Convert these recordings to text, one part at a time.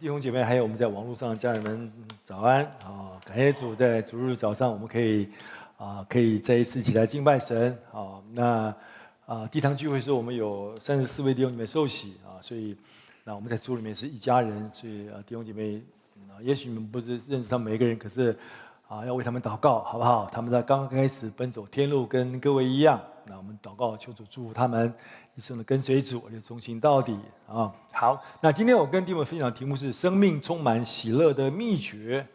弟兄姐妹，还有我们在网络上的家人们，早安啊！感谢主，在主日早上，我们可以啊，可以再一次起来敬拜神啊。那啊，地堂聚会时，我们有三十四位弟兄姐妹受洗啊，所以那我们在主里面是一家人，所以啊，弟兄姐妹啊，也许你们不是认识他们每一个人，可是啊，要为他们祷告，好不好？他们在刚刚开始奔走天路，跟各位一样。那我们祷告，求主祝福他们。一生的跟随主，就忠心到底啊！好，那今天我跟弟兄们分享的题目是“生命充满喜乐的秘诀”。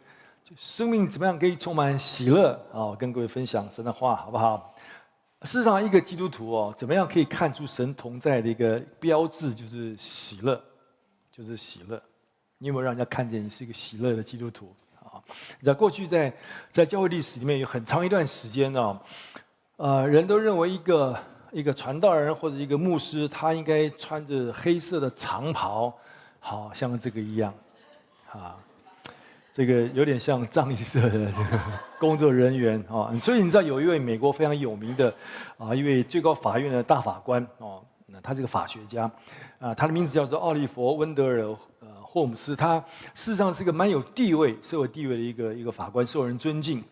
就生命怎么样可以充满喜乐啊？跟各位分享神的话，好不好？事实上，一个基督徒哦，怎么样可以看出神同在的一个标志，就是喜乐，就是喜乐。你有没有让人家看见你是一个喜乐的基督徒啊？在过去在在教会历史里面有很长一段时间呢，呃，人都认为一个。一个传道人或者一个牧师，他应该穿着黑色的长袍，好像这个一样，啊，这个有点像葬仪社的这个工作人员啊。所以你知道有一位美国非常有名的啊，一位最高法院的大法官哦，那他是个法学家啊，他的名字叫做奥利弗温德尔呃霍姆斯，他事实上是一个蛮有地位、社会地位的一个一个法官，受人尊敬。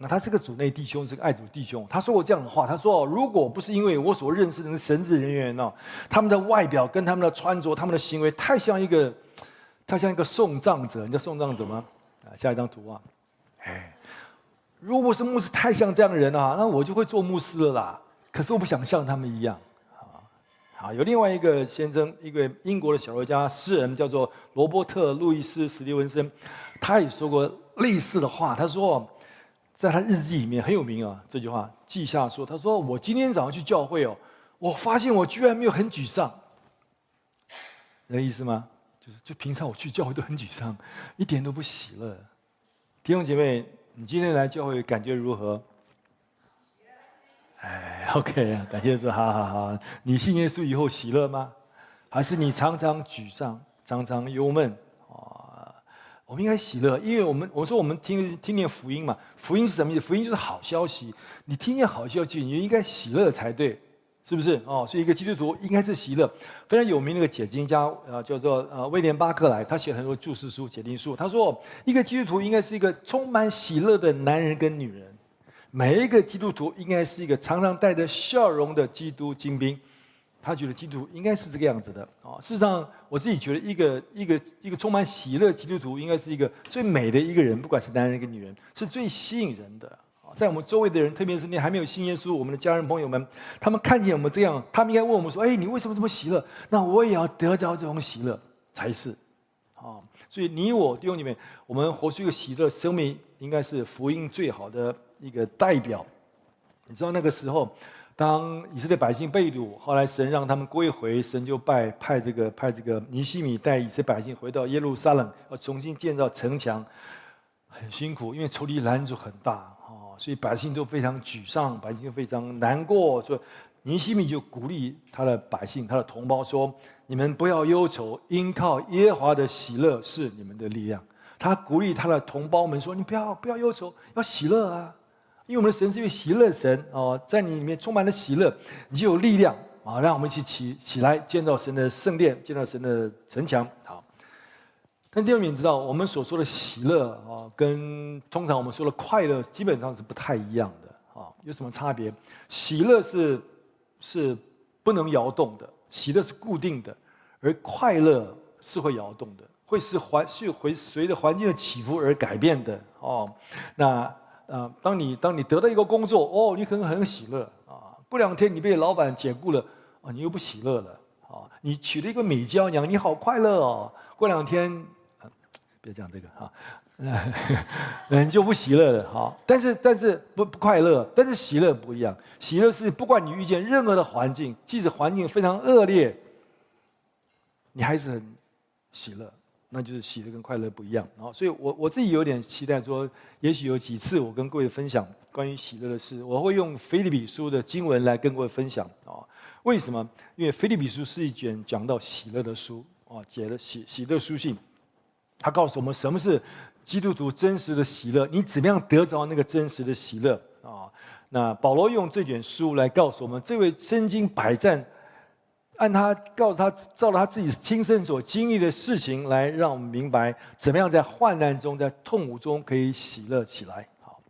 那他是个主内弟兄，是个爱主弟兄。他说过这样的话：“他说，如果不是因为我所认识的神职人员呢，他们的外表跟他们的穿着、他们的行为太像一个，太像一个送葬者。你知道送葬者吗？啊，下一张图啊，哎，如果是牧师太像这样的人啊，那我就会做牧师了啦。可是我不想像他们一样啊。好，有另外一个先生，一个英国的小说家、诗人，叫做罗伯特·路易斯·史蒂文森，他也说过类似的话。他说。在他日记里面很有名啊，这句话记下说：“他说我今天早上去教会哦，我发现我居然没有很沮丧。那意思吗？就是就平常我去教会都很沮丧，一点都不喜乐。弟兄姐妹，你今天来教会感觉如何？哎，OK，感谢主，好好好。你信耶稣以后喜乐吗？还是你常常沮丧，常常忧闷啊？”我们应该喜乐，因为我们我说我们听听见福音嘛，福音是什么意思？福音就是好消息。你听见好消息，你就应该喜乐才对，是不是？哦，所以一个基督徒应该是喜乐。非常有名的一个解经家啊，叫做呃威廉巴克莱，他写很多注释书、解经书。他说，一个基督徒应该是一个充满喜乐的男人跟女人，每一个基督徒应该是一个常常带着笑容的基督精兵。他觉得基督徒应该是这个样子的啊。事实上，我自己觉得一个一个一个充满喜乐基督徒，应该是一个最美的一个人，不管是男人跟女人，是最吸引人的啊。在我们周围的人，特别是你还没有信耶稣，我们的家人朋友们，他们看见我们这样，他们应该问我们说：“哎，你为什么这么喜乐？”那我也要得着这种喜乐才是啊。所以你我弟兄姐妹，我们活出一个喜乐生命，应该是福音最好的一个代表。你知道那个时候。当以色列百姓被掳，后来神让他们归回，神就派派这个派这个尼希米带以色列百姓回到耶路撒冷，要重新建造城墙，很辛苦，因为仇敌拦阻很大哦，所以百姓都非常沮丧，百姓非常难过。所以尼希米就鼓励他的百姓，他的同胞说：“你们不要忧愁，因靠耶和华的喜乐是你们的力量。”他鼓励他的同胞们说：“你不要不要忧愁，要喜乐啊。”因为我们的神是一位喜乐神哦，在你里面充满了喜乐，你就有力量啊！让我们一起起起来，建造神的圣殿，建造神的城墙。好，但弟兄们知道，我们所说的喜乐啊，跟通常我们说的快乐基本上是不太一样的啊。有什么差别？喜乐是是不能摇动的，喜乐是固定的，而快乐是会摇动的，会是环是会随着环境的起伏而改变的哦。那。啊，当你当你得到一个工作，哦，你可能很喜乐啊。过两天你被老板解雇了，啊，你又不喜乐了啊。你娶了一个美娇娘，你好快乐哦。过两天，别讲这个哈，嗯，你就不喜乐了哈。但是但是不不快乐，但是喜乐不一样。喜乐是不管你遇见任何的环境，即使环境非常恶劣，你还是很喜乐。那就是喜乐跟快乐不一样啊，所以我我自己有点期待说，也许有几次我跟各位分享关于喜乐的事，我会用腓立比书的经文来跟各位分享啊。为什么？因为腓立比书是一卷讲到喜乐的书啊，写了喜喜乐书信，他告诉我们什么是基督徒真实的喜乐，你怎么样得着那个真实的喜乐啊？那保罗用这卷书来告诉我们，这位身经百战。按他告诉他，照着他自己亲身所经历的事情来让我们明白，怎么样在患难中、在痛苦中可以喜乐起来。好，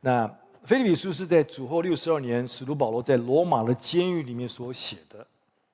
那菲利比书是在主后六十二年，使徒保罗在罗马的监狱里面所写的。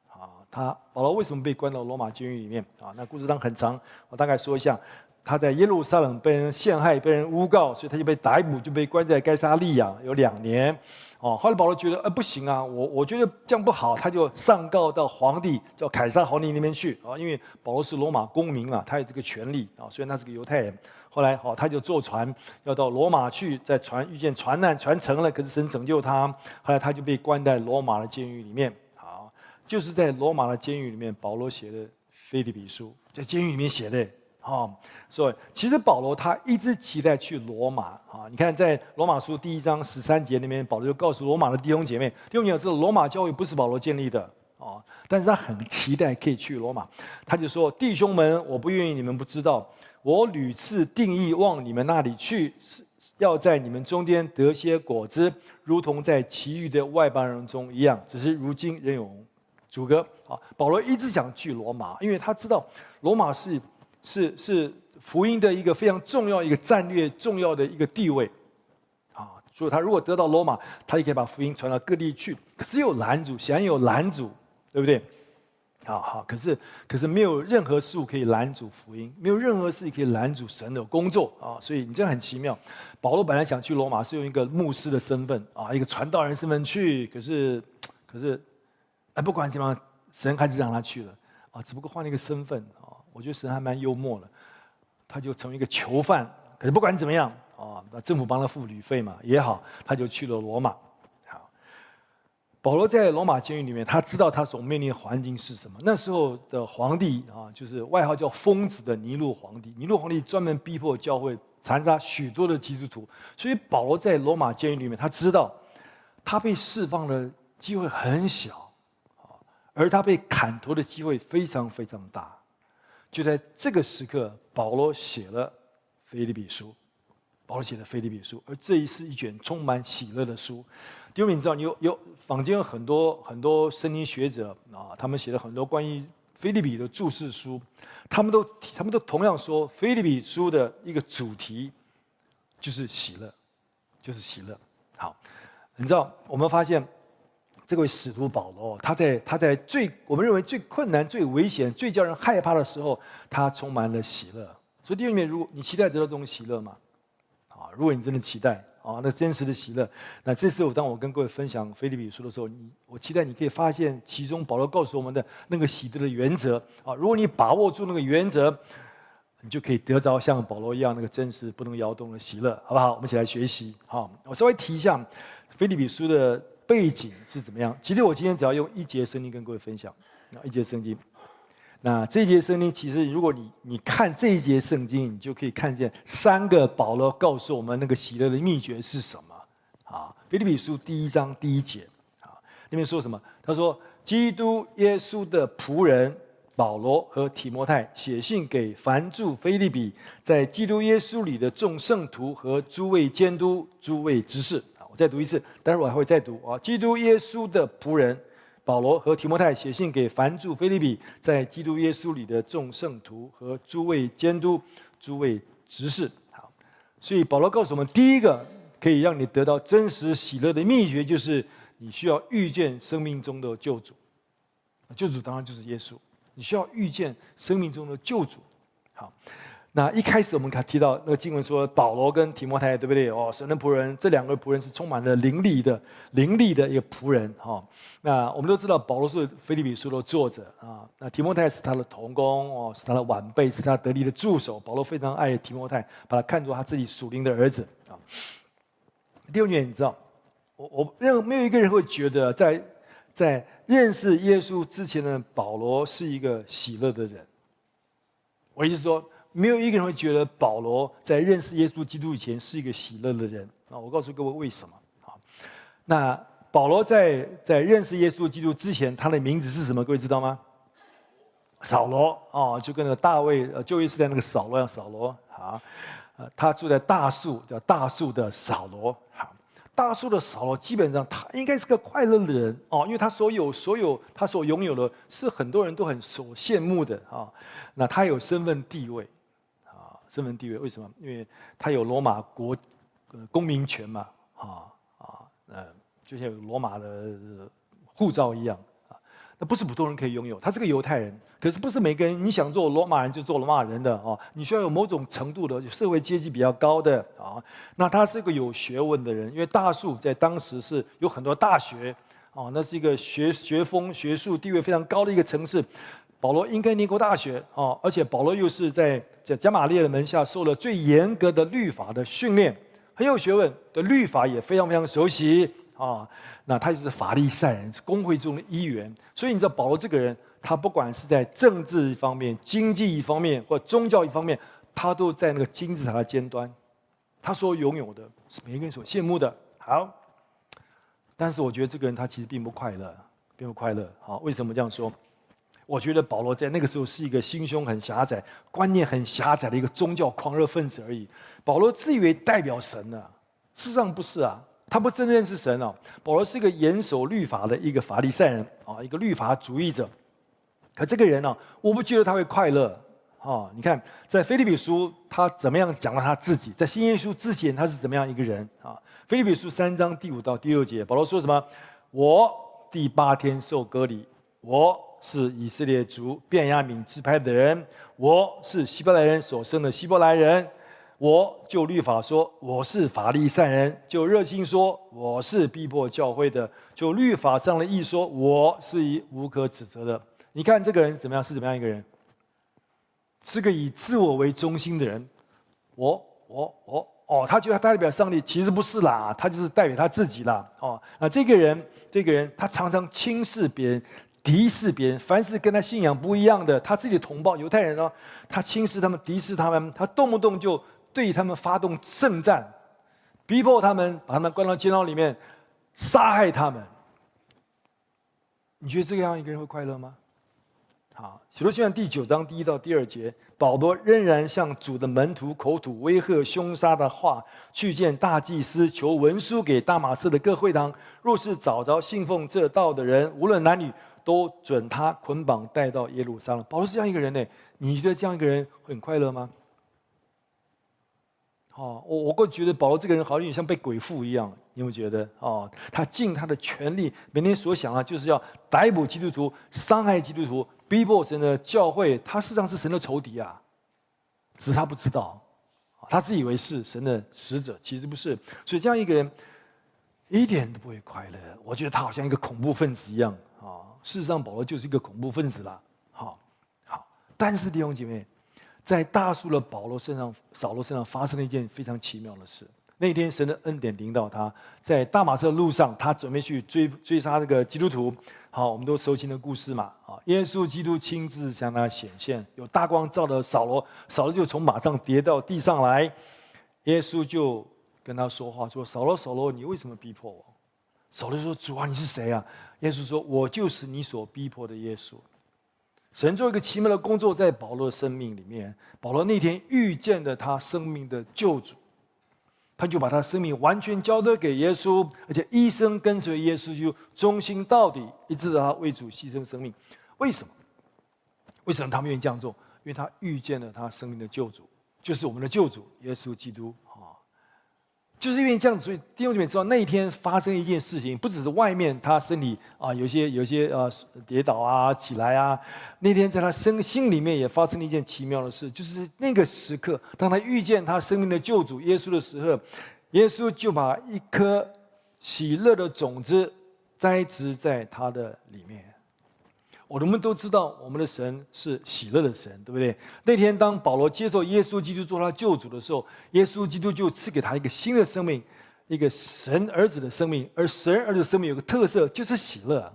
啊，他保罗为什么被关到罗马监狱里面？啊，那故事当很长，我大概说一下。他在耶路撒冷被人陷害、被人诬告，所以他就被逮捕，就被关在该撒利亚有两年。哦，后来保罗觉得，呃，不行啊，我我觉得这样不好，他就上告到皇帝，叫凯撒皇帝那边去啊，因为保罗是罗马公民嘛，他有这个权利啊，虽然他是个犹太人。后来，哦，他就坐船要到罗马去，在船遇见船难，船沉了，可是神拯救他。后来他就被关在罗马的监狱里面。好，就是在罗马的监狱里面，保罗写的《腓立比书》在监狱里面写的。啊，所以其实保罗他一直期待去罗马啊！你看，在罗马书第一章十三节里面，保罗就告诉罗马的弟兄姐妹：弟兄姐妹知道，罗马教会不是保罗建立的啊，但是他很期待可以去罗马。他就说：“弟兄们，我不愿意你们不知道，我屡次定义往你们那里去，是要在你们中间得些果子，如同在其余的外邦人中一样。只是如今仍有阻隔啊！保罗一直想去罗马，因为他知道罗马是。是是福音的一个非常重要一个战略重要的一个地位，啊，所以他如果得到罗马，他也可以把福音传到各地去。可是有拦阻，显然有拦阻，对不对？好好，可是可是没有任何事物可以拦阻福音，没有任何事可以拦阻神的工作啊！所以你这很奇妙。保罗本来想去罗马是用一个牧师的身份啊，一个传道人身份去，可是可是哎，不管怎么样，神还是让他去了啊，只不过换了一个身份啊。我觉得神还蛮幽默的，他就成为一个囚犯。可是不管怎么样啊，那政府帮他付旅费嘛也好，他就去了罗马。好，保罗在罗马监狱里面，他知道他所面临的环境是什么。那时候的皇帝啊，就是外号叫疯子的尼禄皇帝。尼禄皇帝专门逼迫教会，残杀许多的基督徒。所以保罗在罗马监狱里面，他知道他被释放的机会很小，而他被砍头的机会非常非常大。就在这个时刻，保罗写了《腓立比书》。保罗写的《腓立比书》，而这一是一卷充满喜乐的书。因为你知道，有有坊间有很多很多圣经学者啊，他们写了很多关于腓立比的注释书，他们都他们都同样说，《腓立比书》的一个主题就是喜乐，就是喜乐。好，你知道，我们发现。这位使徒保罗，他在他在最我们认为最困难、最危险、最叫人害怕的时候，他充满了喜乐。所以弟兄们，如果你期待得到这种喜乐吗？啊，如果你真的期待啊，那真实的喜乐，那这次我当我跟各位分享腓立比书的时候，你我期待你可以发现其中保罗告诉我们的那个喜乐的原则啊。如果你把握住那个原则，你就可以得着像保罗一样那个真实不能摇动的喜乐，好不好？我们一起来学习。好，我稍微提一下腓立比书的。背景是怎么样？其实我今天只要用一节圣经跟各位分享，那一节圣经，那这一节圣经其实如果你你看这一节圣经，你就可以看见三个保罗告诉我们那个喜乐的秘诀是什么啊？腓利比书第一章第一节啊，里面说什么？他说：“基督耶稣的仆人保罗和提摩太写信给凡住腓利比，在基督耶稣里的众圣徒和诸位监督、诸位执事。”我再读一次，待会儿我还会再读啊。基督耶稣的仆人保罗和提摩太写信给凡住腓利比，在基督耶稣里的众圣徒和诸位监督、诸位执事。好，所以保罗告诉我们，第一个可以让你得到真实喜乐的秘诀，就是你需要遇见生命中的救主。救主当然就是耶稣，你需要遇见生命中的救主。好。那一开始我们看提到那个经文说，保罗跟提摩太，对不对？哦，神的仆人，这两个仆人是充满了灵力的，灵力的一个仆人哈。那我们都知道，保罗是腓利比书的作者啊。那提摩太是他的同工哦，是他的晚辈，是他得力的助手。保罗非常爱提摩太，把他看作他自己属灵的儿子啊。第二点，你知道，我我认没有一个人会觉得在在认识耶稣之前的保罗是一个喜乐的人。我意思说。没有一个人会觉得保罗在认识耶稣基督以前是一个喜乐的人啊！我告诉各位为什么啊？那保罗在在认识耶稣基督之前，他的名字是什么？各位知道吗？扫罗啊，就跟那个大卫呃旧约时代那个扫罗一样，扫罗啊，他住在大树叫大树的扫罗。啊，大树的扫罗基本上他应该是个快乐的人哦，因为他所有所有他所拥有的是很多人都很所羡慕的啊。那他有身份地位，身份地位为什么？因为他有罗马国公民权嘛，啊啊，嗯，就像有罗马的护照一样啊。那不是普通人可以拥有，他是个犹太人，可是不是每个人你想做罗马人就做罗马人的哦，你需要有某种程度的社会阶级比较高的啊。那他是个有学问的人，因为大数在当时是有很多大学啊，那是一个学学风学术地位非常高的一个城市。保罗应该尼国大学啊，而且保罗又是在在加玛列的门下受了最严格的律法的训练，很有学问的律法也非常非常熟悉啊。那他就是法利赛人，是公会中的一员。所以你知道保罗这个人，他不管是在政治一方面、经济一方面或宗教一方面，他都在那个金字塔的尖端。他所拥有的是每个人所羡慕的。好，但是我觉得这个人他其实并不快乐，并不快乐。好，为什么这样说？我觉得保罗在那个时候是一个心胸很狭窄、观念很狭窄的一个宗教狂热分子而已。保罗自以为代表神呢、啊，事实上不是啊。他不真正是神哦，保罗是一个严守律法的一个法利赛人啊，一个律法主义者。可这个人呢，我不觉得他会快乐啊。你看，在腓立比书他怎么样讲了他自己？在新约书之前他是怎么样一个人啊？腓立比书三章第五到第六节，保罗说什么？我第八天受割礼，我是以色列族便雅悯支派的人，我是希伯来人所生的希伯来人。我就律法说，我是法利赛人；就热心说，我是逼迫教会的；就律法上的义说，我是以无可指责的。你看这个人怎么样？是怎么样一个人？是个以自我为中心的人。我、我、我，哦，他觉得他代表上帝，其实不是啦，他就是代表他自己啦。哦，那这个人，这个人，他常常轻视别人，敌视别人，凡是跟他信仰不一样的，他自己的同胞犹太人哦，他轻视他们，敌视他们，他动不动就。对他们发动圣战，逼迫他们，把他们关到监牢里面，杀害他们。你觉得这样一个人会快乐吗？好，《使徒行传》第九章第一到第二节，保罗仍然向主的门徒口吐威吓、凶杀的话，去见大祭司，求文书给大马士的各会堂，若是找着信奉这道的人，无论男女，都准他捆绑带到耶路撒冷。保罗是这样一个人呢？你觉得这样一个人很快乐吗？哦，我我个觉得保罗这个人好像有点像被鬼附一样，你有没有觉得？哦，他尽他的全力，每天所想啊，就是要逮捕基督徒、伤害基督徒、逼迫神的教会。他事实上是神的仇敌啊，只是他不知道，他自以为是神的使者，其实不是。所以这样一个人一点都不会快乐。我觉得他好像一个恐怖分子一样。事实上，保罗就是一个恐怖分子啦。好，好，但是弟兄姐妹。在大数的保罗身上、扫罗身上发生了一件非常奇妙的事。那天，神的恩典临到他，在大马车的路上，他准备去追追杀这个基督徒。好，我们都熟悉的故事嘛。啊，耶稣基督亲自向他显现，有大光照的扫罗，扫罗就从马上跌到地上来。耶稣就跟他说话，说：“扫罗，扫罗，你为什么逼迫我？”扫罗说：“主啊，你是谁啊？”耶稣说：“我就是你所逼迫的耶稣。”神做一个奇妙的工作在保罗的生命里面。保罗那天遇见了他生命的救主，他就把他生命完全交托给耶稣，而且一生跟随耶稣，就忠心到底，一直到他为主牺牲生命。为什么？为什么他们愿意这样做？因为他遇见了他生命的救主，就是我们的救主耶稣基督。就是因为这样子，所以弟兄姐妹知道那一天发生一件事情，不只是外面他身体啊有些有些呃跌倒啊起来啊，那天在他身心里面也发生了一件奇妙的事，就是那个时刻，当他遇见他生命的救主耶稣的时候，耶稣就把一颗喜乐的种子栽植在他的里面。我们都知道，我们的神是喜乐的神，对不对？那天当保罗接受耶稣基督做他救主的时候，耶稣基督就赐给他一个新的生命，一个神儿子的生命。而神儿子的生命有个特色，就是喜乐。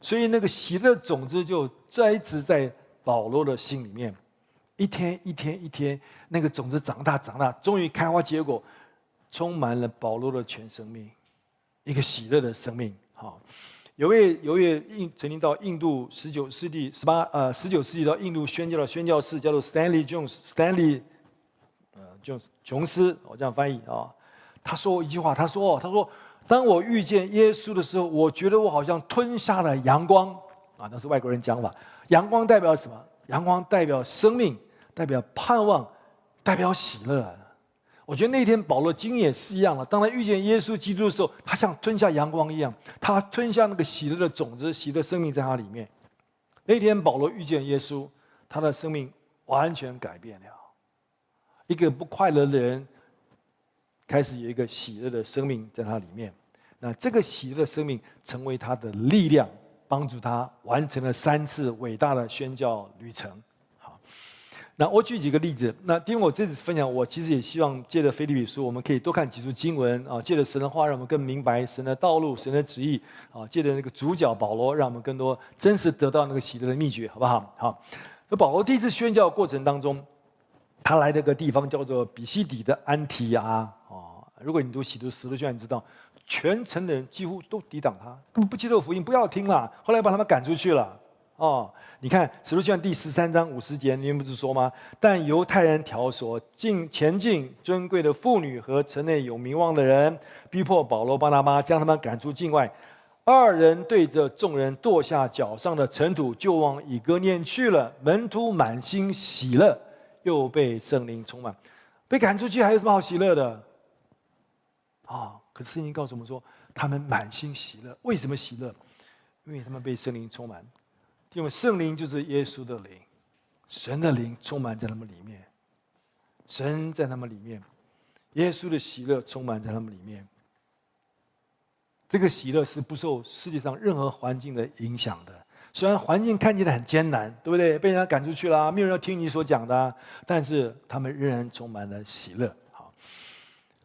所以那个喜乐种子就栽植在保罗的心里面，一天一天一天，那个种子长大长大，终于开花结果，充满了保罗的全生命，一个喜乐的生命。好。有位有位印曾经到印度十九世纪十八呃十九世纪到印度宣教的宣教士叫做 Stanley Jones Stanley，呃 Jones 琼斯我这样翻译啊，他说一句话，他说：“他说，当我遇见耶稣的时候，我觉得我好像吞下了阳光啊，那是外国人讲法。阳光代表什么？阳光代表生命，代表盼望，代表喜乐。我觉得那天保罗经也是一样的。当他遇见耶稣基督的时候，他像吞下阳光一样，他吞下那个喜乐的种子，喜乐生命在他里面。那天保罗遇见耶稣，他的生命完全改变了。一个不快乐的人。”开始有一个喜乐的生命在他里面，那这个喜乐的生命成为他的力量，帮助他完成了三次伟大的宣教旅程。那我举几个例子。那因为我这次分享，我其实也希望借着腓立比书，我们可以多看几处经文啊，借着神的话，让我们更明白神的道路、神的旨意啊。借着那个主角保罗，让我们更多真实得到那个喜乐的秘诀，好不好？好。那保罗第一次宣教过程当中，他来的个地方叫做比西底的安提阿。如果你读《使徒使徒传》，你知道，全城的人几乎都抵挡他，根本不接受福音，不要听了。后来把他们赶出去了。哦，你看《使徒传》第十三章五十节，你们不是说吗？但犹太人挑唆进前进尊贵的妇女和城内有名望的人，逼迫保罗、巴拿巴，将他们赶出境外。二人对着众人跺下脚上的尘土，就往以哥念去了。门徒满心喜乐，又被圣灵充满。被赶出去还有什么好喜乐的？啊、可是圣经告诉我们说，他们满心喜乐。为什么喜乐？因为他们被圣灵充满。因为圣灵就是耶稣的灵，神的灵充满在他们里面，神在他们里面，耶稣的喜乐充满在他们里面。这个喜乐是不受世界上任何环境的影响的。虽然环境看起来很艰难，对不对？被人家赶出去了，没有人要听你所讲的，但是他们仍然充满了喜乐。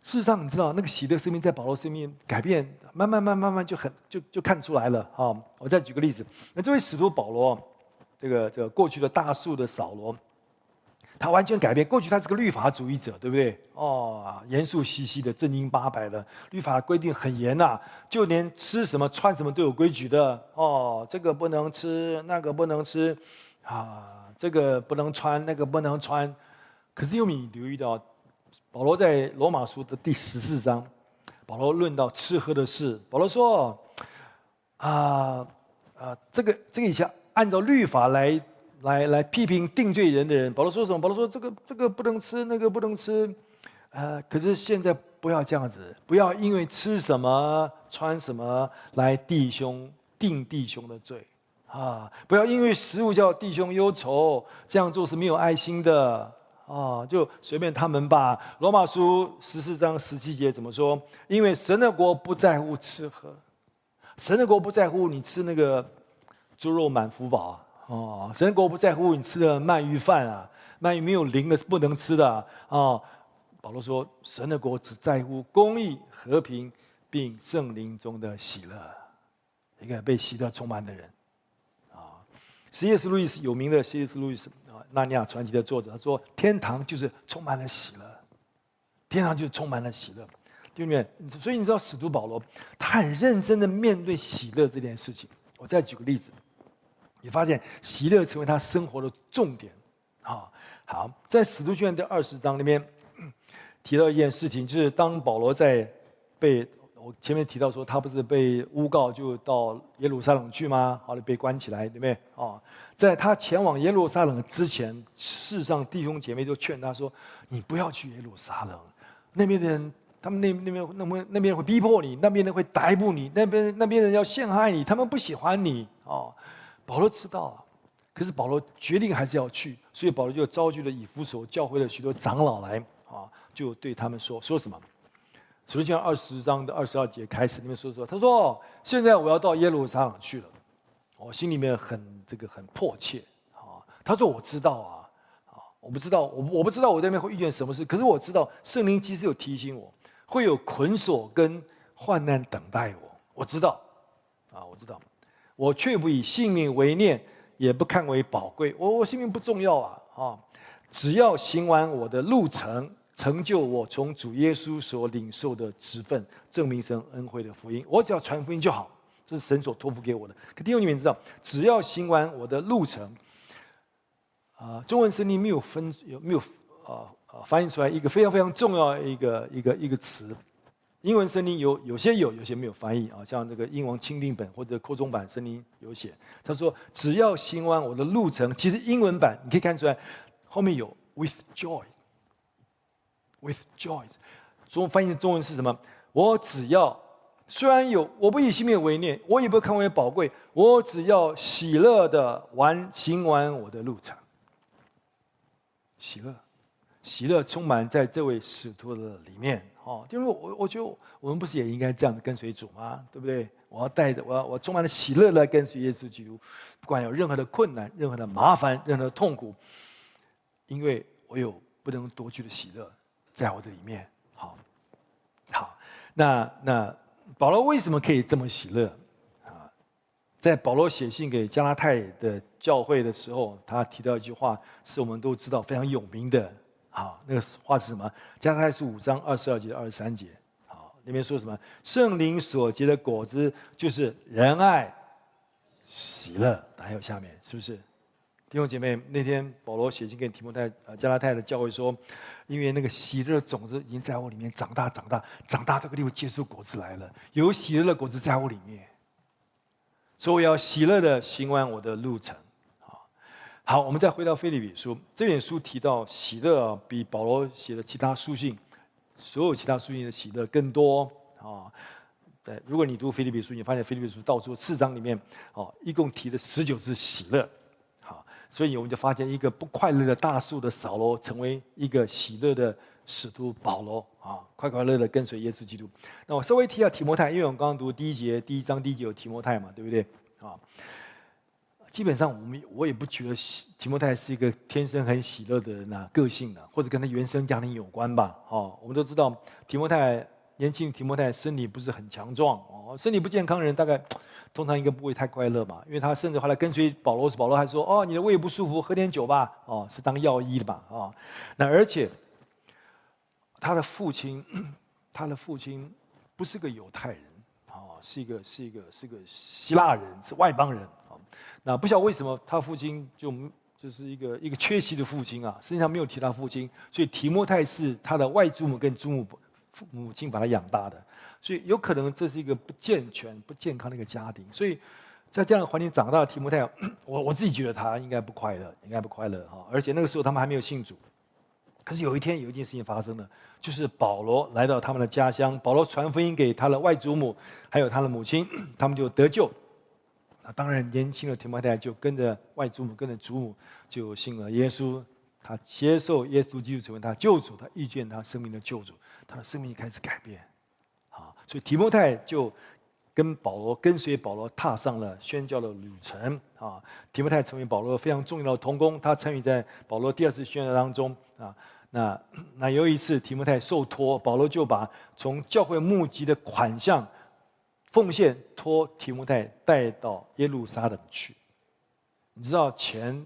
事实上，你知道那个喜乐生命在保罗生命改变，慢慢、慢、慢慢就很就就看出来了。哈，我再举个例子，那这位使徒保罗，这个这个过去的大树的扫罗，他完全改变。过去他是个律法主义者，对不对？哦，严肃兮兮的，正经八百的，律法规定很严呐，就连吃什么、穿什么都有规矩的。哦，这个不能吃，那个不能吃，啊，这个不能穿，那个不能穿。可是又你留意到。保罗在罗马书的第十四章，保罗论到吃喝的事。保罗说：“啊啊，这个这个以前按照律法来来来批评定罪人的人，保罗说什么？保罗说这个这个不能吃，那个不能吃。呃，可是现在不要这样子，不要因为吃什么穿什么来弟兄定弟兄的罪啊！不要因为食物叫弟兄忧愁，这样做是没有爱心的。”啊，就随便他们吧。罗马书十四章十七节怎么说？因为神的国不在乎吃喝，神的国不在乎你吃那个猪肉满福宝啊。哦，神的国不在乎你吃的鳗鱼饭啊，鳗鱼没有鳞的是不能吃的啊。保罗说，神的国只在乎公义、和平，并圣灵中的喜乐。一个被喜乐充满的人啊。C.S. 路易斯有名的 C.S. 路易斯。《纳尼亚传奇》的作者他说：“天堂就是充满了喜乐，天堂就是充满了喜乐，对不对？所以你知道使徒保罗，他很认真的面对喜乐这件事情。我再举个例子，你发现喜乐成为他生活的重点。啊，好，在使徒行传第二十章里面提到一件事情，就是当保罗在被。我前面提到说，他不是被诬告就到耶路撒冷去吗？后来被关起来，对不对？哦，在他前往耶路撒冷之前，世上弟兄姐妹就劝他说：“你不要去耶路撒冷，那边的人，他们那那边那边那边会逼迫你，那边人会逮捕你，那边那边人要陷害你，他们不喜欢你。”哦，保罗知道，可是保罗决定还是要去，所以保罗就召集了以弗所教会的许多长老来，啊，就对他们说说什么？使徒行二十章的二十二节开始，里面说说，他说：“现在我要到耶路撒冷去了，我心里面很这个很迫切啊。”他说：“我知道啊，啊，我不知道，我我不知道我在那边会遇见什么事，可是我知道圣灵其实有提醒我，会有捆锁跟患难等待我。我知道，啊，我知道，我却不以性命为念，也不看为宝贵。我我性命不重要啊，啊，只要行完我的路程。”成就我从主耶稣所领受的职分，证明神恩惠的福音。我只要传福音就好，这是神所托付给我的。可弟兄你们知道，只要行完我的路程，啊、中文圣经没有分有没有啊啊翻译出来一个非常非常重要的一个一个一个词，英文圣经有有些有，有些没有翻译啊，像这个英王钦定本或者扩充版圣经有写。他说：“只要行完我的路程。”其实英文版你可以看出来，后面有 “with joy With joy”。中文翻译中文是什么？我只要虽然有，我不以性命为念，我也不看为宝贵，我只要喜乐的完行完我的路程。喜乐，喜乐充满在这位使徒的里面。哦，因为我我觉得我们不是也应该这样子跟随主吗？对不对？我要带着我我充满了喜乐来跟随耶稣基督，不管有任何的困难、任何的麻烦、任何的痛苦，因为我有不能夺去的喜乐在我的里面。好，好，那那保罗为什么可以这么喜乐啊？在保罗写信给加拉太的教会的时候，他提到一句话，是我们都知道非常有名的。好，那个话是什么？加拉太书五章二十二节、二十三节。好，里面说什么？圣灵所结的果子就是仁爱、喜乐。还有下面是不是？弟兄姐妹，那天保罗写信给提摩太、呃加拉太的教会说，因为那个喜乐的种子已经在我里面长大、长大、长大，这个地方结出果子来了。有喜乐的果子在我里面，所以我要喜乐的行完我的路程。好，我们再回到腓立比书，这本书提到喜乐，比保罗写的其他书信，所有其他书信的喜乐更多啊。在如果你读腓立比书，你发现腓立比书到处四章里面，哦，一共提了十九次喜乐。所以我们就发现一个不快乐的大树的扫罗，成为一个喜乐的使徒保罗啊，快快乐乐跟随耶稣基督。那我稍微提一下提摩太，因为我们刚刚读第一节第一章第一节有提摩太嘛，对不对？啊。基本上，我们我也不觉得提摩太是一个天生很喜乐的人啊，个性啊，或者跟他原生家庭有关吧。哦，我们都知道提摩太年轻，提摩太身体不是很强壮哦，身体不健康的人大概通常应该不会太快乐嘛。因为他甚至后来跟随保罗，保罗还说：“哦，你的胃不舒服，喝点酒吧。”哦，是当药医的吧？啊，那而且他的父亲，他的父亲不是个犹太人，哦，是一个是一个是个希腊人，是外邦人。那不晓得为什么他父亲就就是一个一个缺席的父亲啊，实际上没有提他父亲，所以提摩太是他的外祖母跟祖母父母亲把他养大的，所以有可能这是一个不健全、不健康的一个家庭，所以在这样的环境长大的提摩太，我我自己觉得他应该不快乐，应该不快乐哈，而且那个时候他们还没有信主，可是有一天有一件事情发生了，就是保罗来到他们的家乡，保罗传福音给他的外祖母还有他的母亲，他们就得救。那当然，年轻的提摩太就跟着外祖母，跟着祖母，就信了耶稣。他接受耶稣基督成为他救主，他遇见他生命的救主，他的生命开始改变。所以提摩太就跟保罗跟随保罗踏上了宣教的旅程。啊，提摩太成为保罗非常重要的同工，他参与在保罗第二次宣教当中。啊，那那有一次提摩太受托，保罗就把从教会募集的款项。奉献托提摩太带到耶路撒冷去，你知道钱，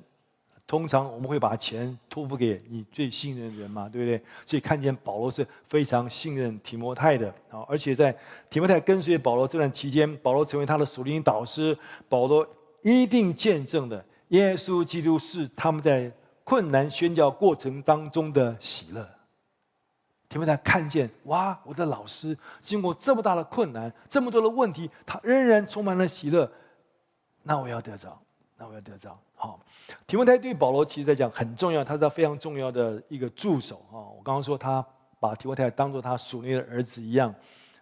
通常我们会把钱托付给你最信任的人嘛，对不对？所以看见保罗是非常信任提摩太的啊，而且在提摩太跟随保罗这段期间，保罗成为他的属灵导师，保罗一定见证的耶稣基督是他们在困难宣教过程当中的喜乐。提摩太看见哇，我的老师经过这么大的困难，这么多的问题，他仍然充满了喜乐。那我要得着，那我要得着。好，提摩太对保罗其实在讲很重要，他是他非常重要的一个助手啊。我刚刚说他把提摩太当做他属灵的儿子一样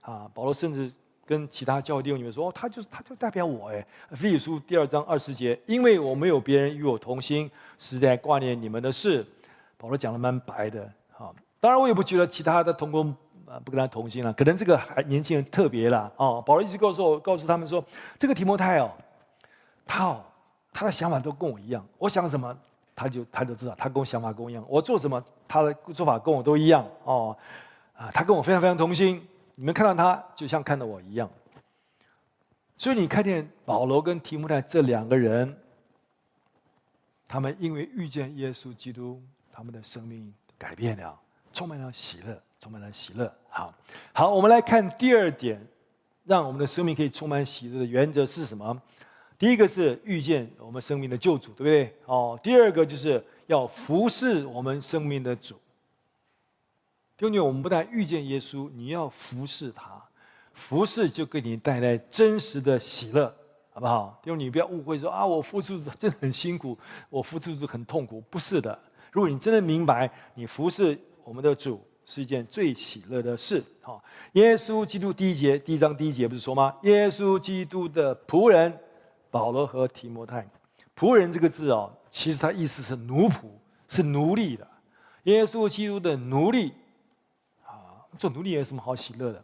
啊。保罗甚至跟其他教会弟兄里面说，哦，他就是他就代表我哎。腓立书第二章二十节，因为我没有别人与我同心，实在挂念你们的事。保罗讲的蛮白的。当然，我也不觉得其他的同工啊不跟他同心了。可能这个还年轻人特别了哦。保罗一直告诉我，告诉他们说，这个提摩太哦，他哦，他的想法都跟我一样。我想什么，他就他就知道，他跟我想法跟我一样。我做什么，他的做法跟我都一样哦。啊，他跟我非常非常同心。你们看到他，就像看到我一样。所以你看见保罗跟提摩太这两个人，他们因为遇见耶稣基督，他们的生命改变了。充满了喜乐，充满了喜乐。好，好，我们来看第二点，让我们的生命可以充满喜乐的原则是什么？第一个是遇见我们生命的救主，对不对？哦，第二个就是要服侍我们生命的主。弟兄，我们不但遇见耶稣，你要服侍他，服侍就给你带来真实的喜乐，好不好？弟兄，你不要误会说啊，我付出真的很辛苦，我付出很痛苦，不是的。如果你真的明白，你服侍我们的主是一件最喜乐的事。好，耶稣基督第一节第一章第一节不是说吗？耶稣基督的仆人保罗和提摩太，仆人这个字哦，其实它意思是奴仆，是奴隶的。耶稣基督的奴隶啊，做奴隶有什么好喜乐的？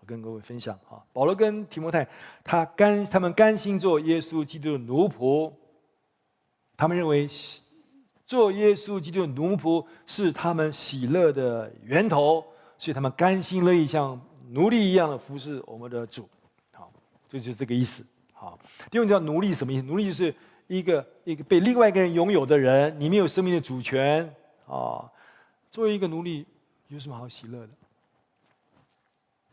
我跟各位分享啊，保罗跟提摩太，他甘他们甘心做耶稣基督的奴仆，他们认为做耶稣基督的奴仆是他们喜乐的源头，所以他们甘心乐意像奴隶一样的服侍我们的主。好，这就是这个意思。好，第二个叫奴隶什么意思？奴隶就是一个一个被另外一个人拥有的人，你没有生命的主权。啊，作为一个奴隶，有什么好喜乐的？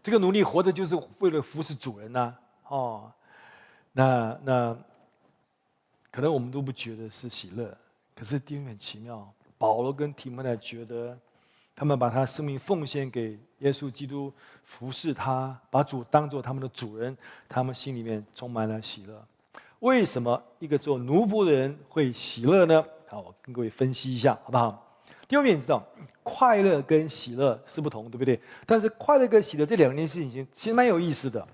这个奴隶活着就是为了服侍主人呐、哦，那那可能我们都不觉得是喜乐，可是弟兄很奇妙，保罗跟提摩太觉得，他们把他生命奉献给耶稣基督，服侍他，把主当做他们的主人，他们心里面充满了喜乐。为什么一个做奴仆的人会喜乐呢？好，我跟各位分析一下，好不好？第二点，你知道，快乐跟喜乐是不同，对不对？但是快乐跟喜乐这两件事情其实蛮有意思的，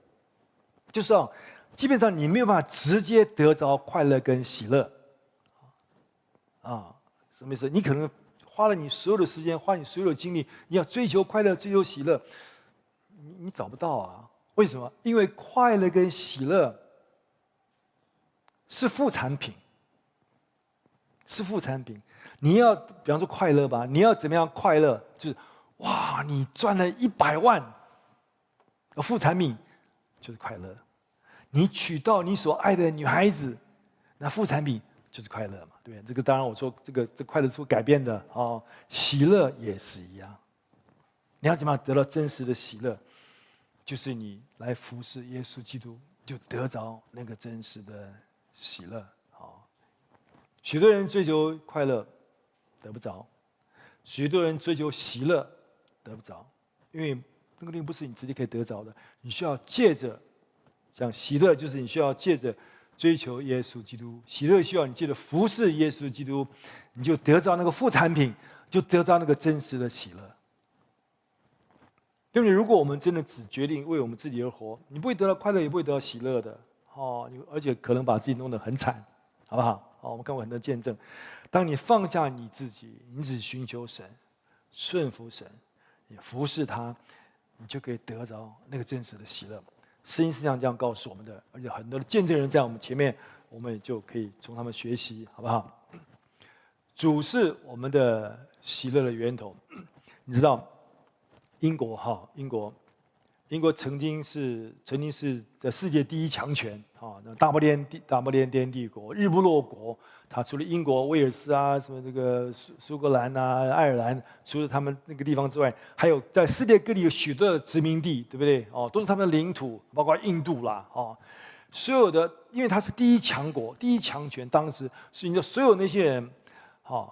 就是啊，基本上你没有办法直接得着快乐跟喜乐，啊，什么意思？你可能花了你所有的时间，花你所有的精力，你要追求快乐、追求喜乐，你你找不到啊？为什么？因为快乐跟喜乐是副产品，是副产品。你要比方说快乐吧，你要怎么样快乐？就是哇，你赚了一百万，副产品就是快乐。你娶到你所爱的女孩子，那副产品就是快乐嘛，对不对？这个当然我说这个这快乐是会改变的哦，喜乐也是一样。你要怎么样得到真实的喜乐？就是你来服侍耶稣基督，就得着那个真实的喜乐。好，许多人追求快乐。得不着，许多人追求喜乐，得不着，因为那个东西不是你直接可以得着的，你需要借着，像喜乐就是你需要借着追求耶稣基督，喜乐需要你记得服侍耶稣基督，你就得到那个副产品，就得到那个真实的喜乐。对不对？如果我们真的只决定为我们自己而活，你不会得到快乐，也不会得到喜乐的，哦，而且可能把自己弄得很惨，好不好？好，我们看过很多见证。当你放下你自己，你只寻求神，顺服神，你服侍他，你就可以得着那个真实的喜乐。圣经是这样这样告诉我们的，而且很多的见证人在我们前面，我们也就可以从他们学习，好不好？主是我们的喜乐的源头。你知道，英国哈，英国。英国曾经是曾经是在世界第一强权啊，那大不列帝大不列颠帝国日不落国，它除了英国威尔斯啊，什么这个苏苏格兰啊、爱尔兰，除了他们那个地方之外，还有在世界各地有许多的殖民地，对不对？哦，都是他们的领土，包括印度啦，哦，所有的，因为它是第一强国、第一强权，当时是你的所有那些人，哦。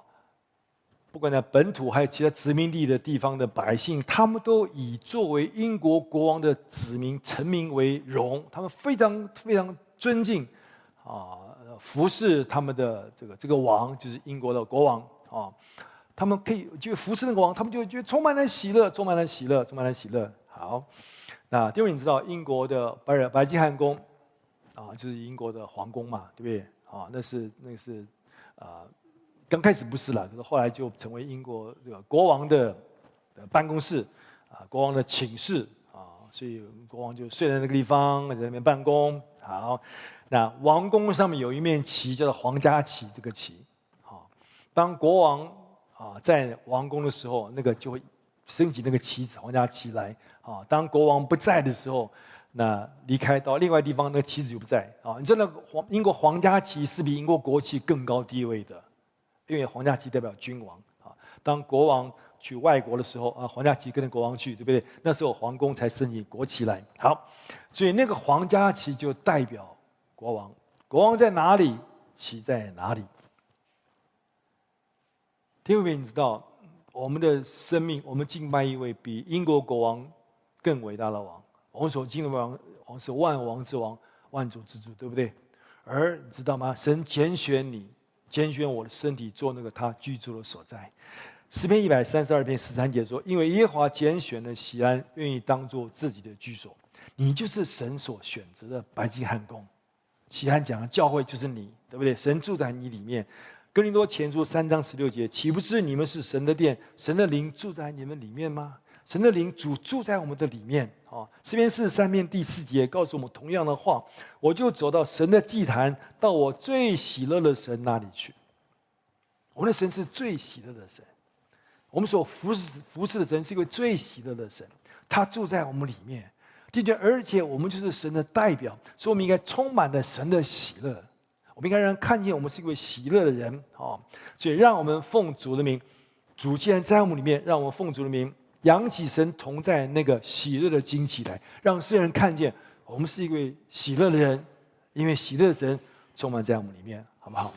不管在本土还有其他殖民地的地方的百姓，他们都以作为英国国王的子民、臣民为荣，他们非常非常尊敬啊，服侍他们的这个这个王，就是英国的国王啊。他们可以就服侍那个王，他们就觉得充满了喜乐，充满了喜乐，充满了喜乐。好，那第二你知道英国的白尔白金汉宫啊，就是英国的皇宫嘛，对不对？啊，那是那是啊。刚开始不是了，可是后来就成为英国这个国王的办公室啊，国王的寝室啊，所以国王就睡在那个地方，在那边办公。好，那王宫上面有一面旗，叫做皇家旗，这个旗。好，当国王啊在王宫的时候，那个就会升起那个旗子，皇家旗来。啊，当国王不在的时候，那离开到另外地方，那个旗子就不在。啊，你知道那个皇英国皇家旗是比英国国旗更高地位的。因为皇家旗代表君王啊，当国王去外国的时候啊，皇家旗跟着国王去，对不对？那时候皇宫才升起国旗来。好，所以那个皇家旗就代表国王，国王在哪里，旗在哪里。听众朋友，你知道，我们的生命，我们敬拜一位比英国国王更伟大的王。我们所敬的王，王是万王之王，万主之主，对不对？而你知道吗？神拣选你，拣选我的身体做那个他居住的所在。诗篇一百三十二篇十三节说：“因为耶和华拣选了西安，愿意当做自己的居所。”你就是神所选择的白金汉宫。西安讲的教会就是你，对不对？神住在你里面。哥林多前书三章十六节，岂不是你们是神的殿，神的灵住在你们里面吗？神的灵主住在我们的里面。啊，诗篇四十三篇第四节告诉我们同样的话：我就走到神的祭坛，到我最喜乐的神那里去。我们的神是最喜乐的神。我们所服侍服侍的神是一位最喜乐的神，他住在我们里面，的确，而且我们就是神的代表，所以我们应该充满了神的喜乐。我们应该让人看见我们是一位喜乐的人啊！所以，让我们奉主的名，主既然在我们里面，让我们奉主的名，扬起神同在那个喜乐的旌旗来，让世人看见我们是一位喜乐的人，因为喜乐的神充满在我们里面，好不好？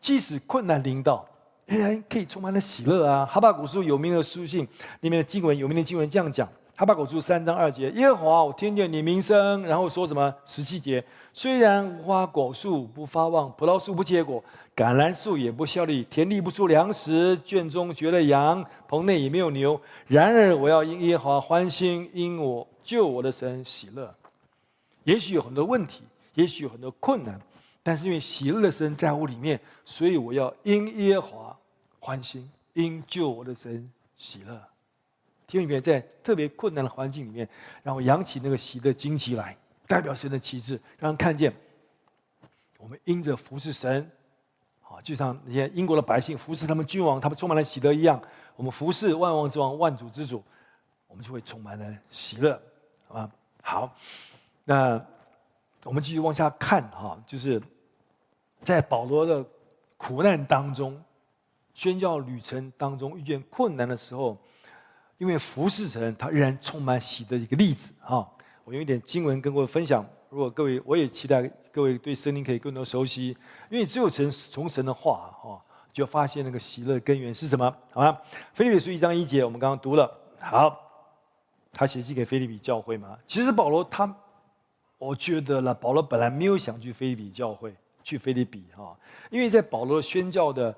即使困难临到。仍然可以充满了喜乐啊！哈巴谷书有名的书信里面的经文，有名的经文这样讲：哈巴谷书三章二节，耶和华，我听见你名声，然后说什么？十七节，虽然无花果树不发旺，葡萄树不结果，橄榄树也不效力，田地不出粮食，圈中绝了羊，棚内也没有牛，然而我要因耶和华欢心，因我救我的神喜乐。也许有很多问题，也许有很多困难。但是因为喜乐的神在我里面，所以我要因耶和华欢心，因救我的神喜乐。天里面在特别困难的环境里面，让我扬起那个喜乐旌旗来，代表神的旗帜，让人看见我们因着服侍神，啊，就像那些英国的百姓服侍他们君王，他们充满了喜乐一样。我们服侍万王之王、万主之主，我们就会充满了喜乐，好吧？好，那我们继续往下看哈，就是。在保罗的苦难当中，宣教旅程当中遇见困难的时候，因为服侍神，他仍然充满喜的一个例子啊！我用一点经文跟各位分享。如果各位，我也期待各位对圣经可以更多熟悉，因为只有从从神的话哈，就发现那个喜乐根源是什么？好吗？腓立比书一章一节，我们刚刚读了。好，他写信给腓立比教会嘛。其实保罗他，我觉得了，保罗本来没有想去腓立比教会。去腓立比哈，因为在保罗宣教的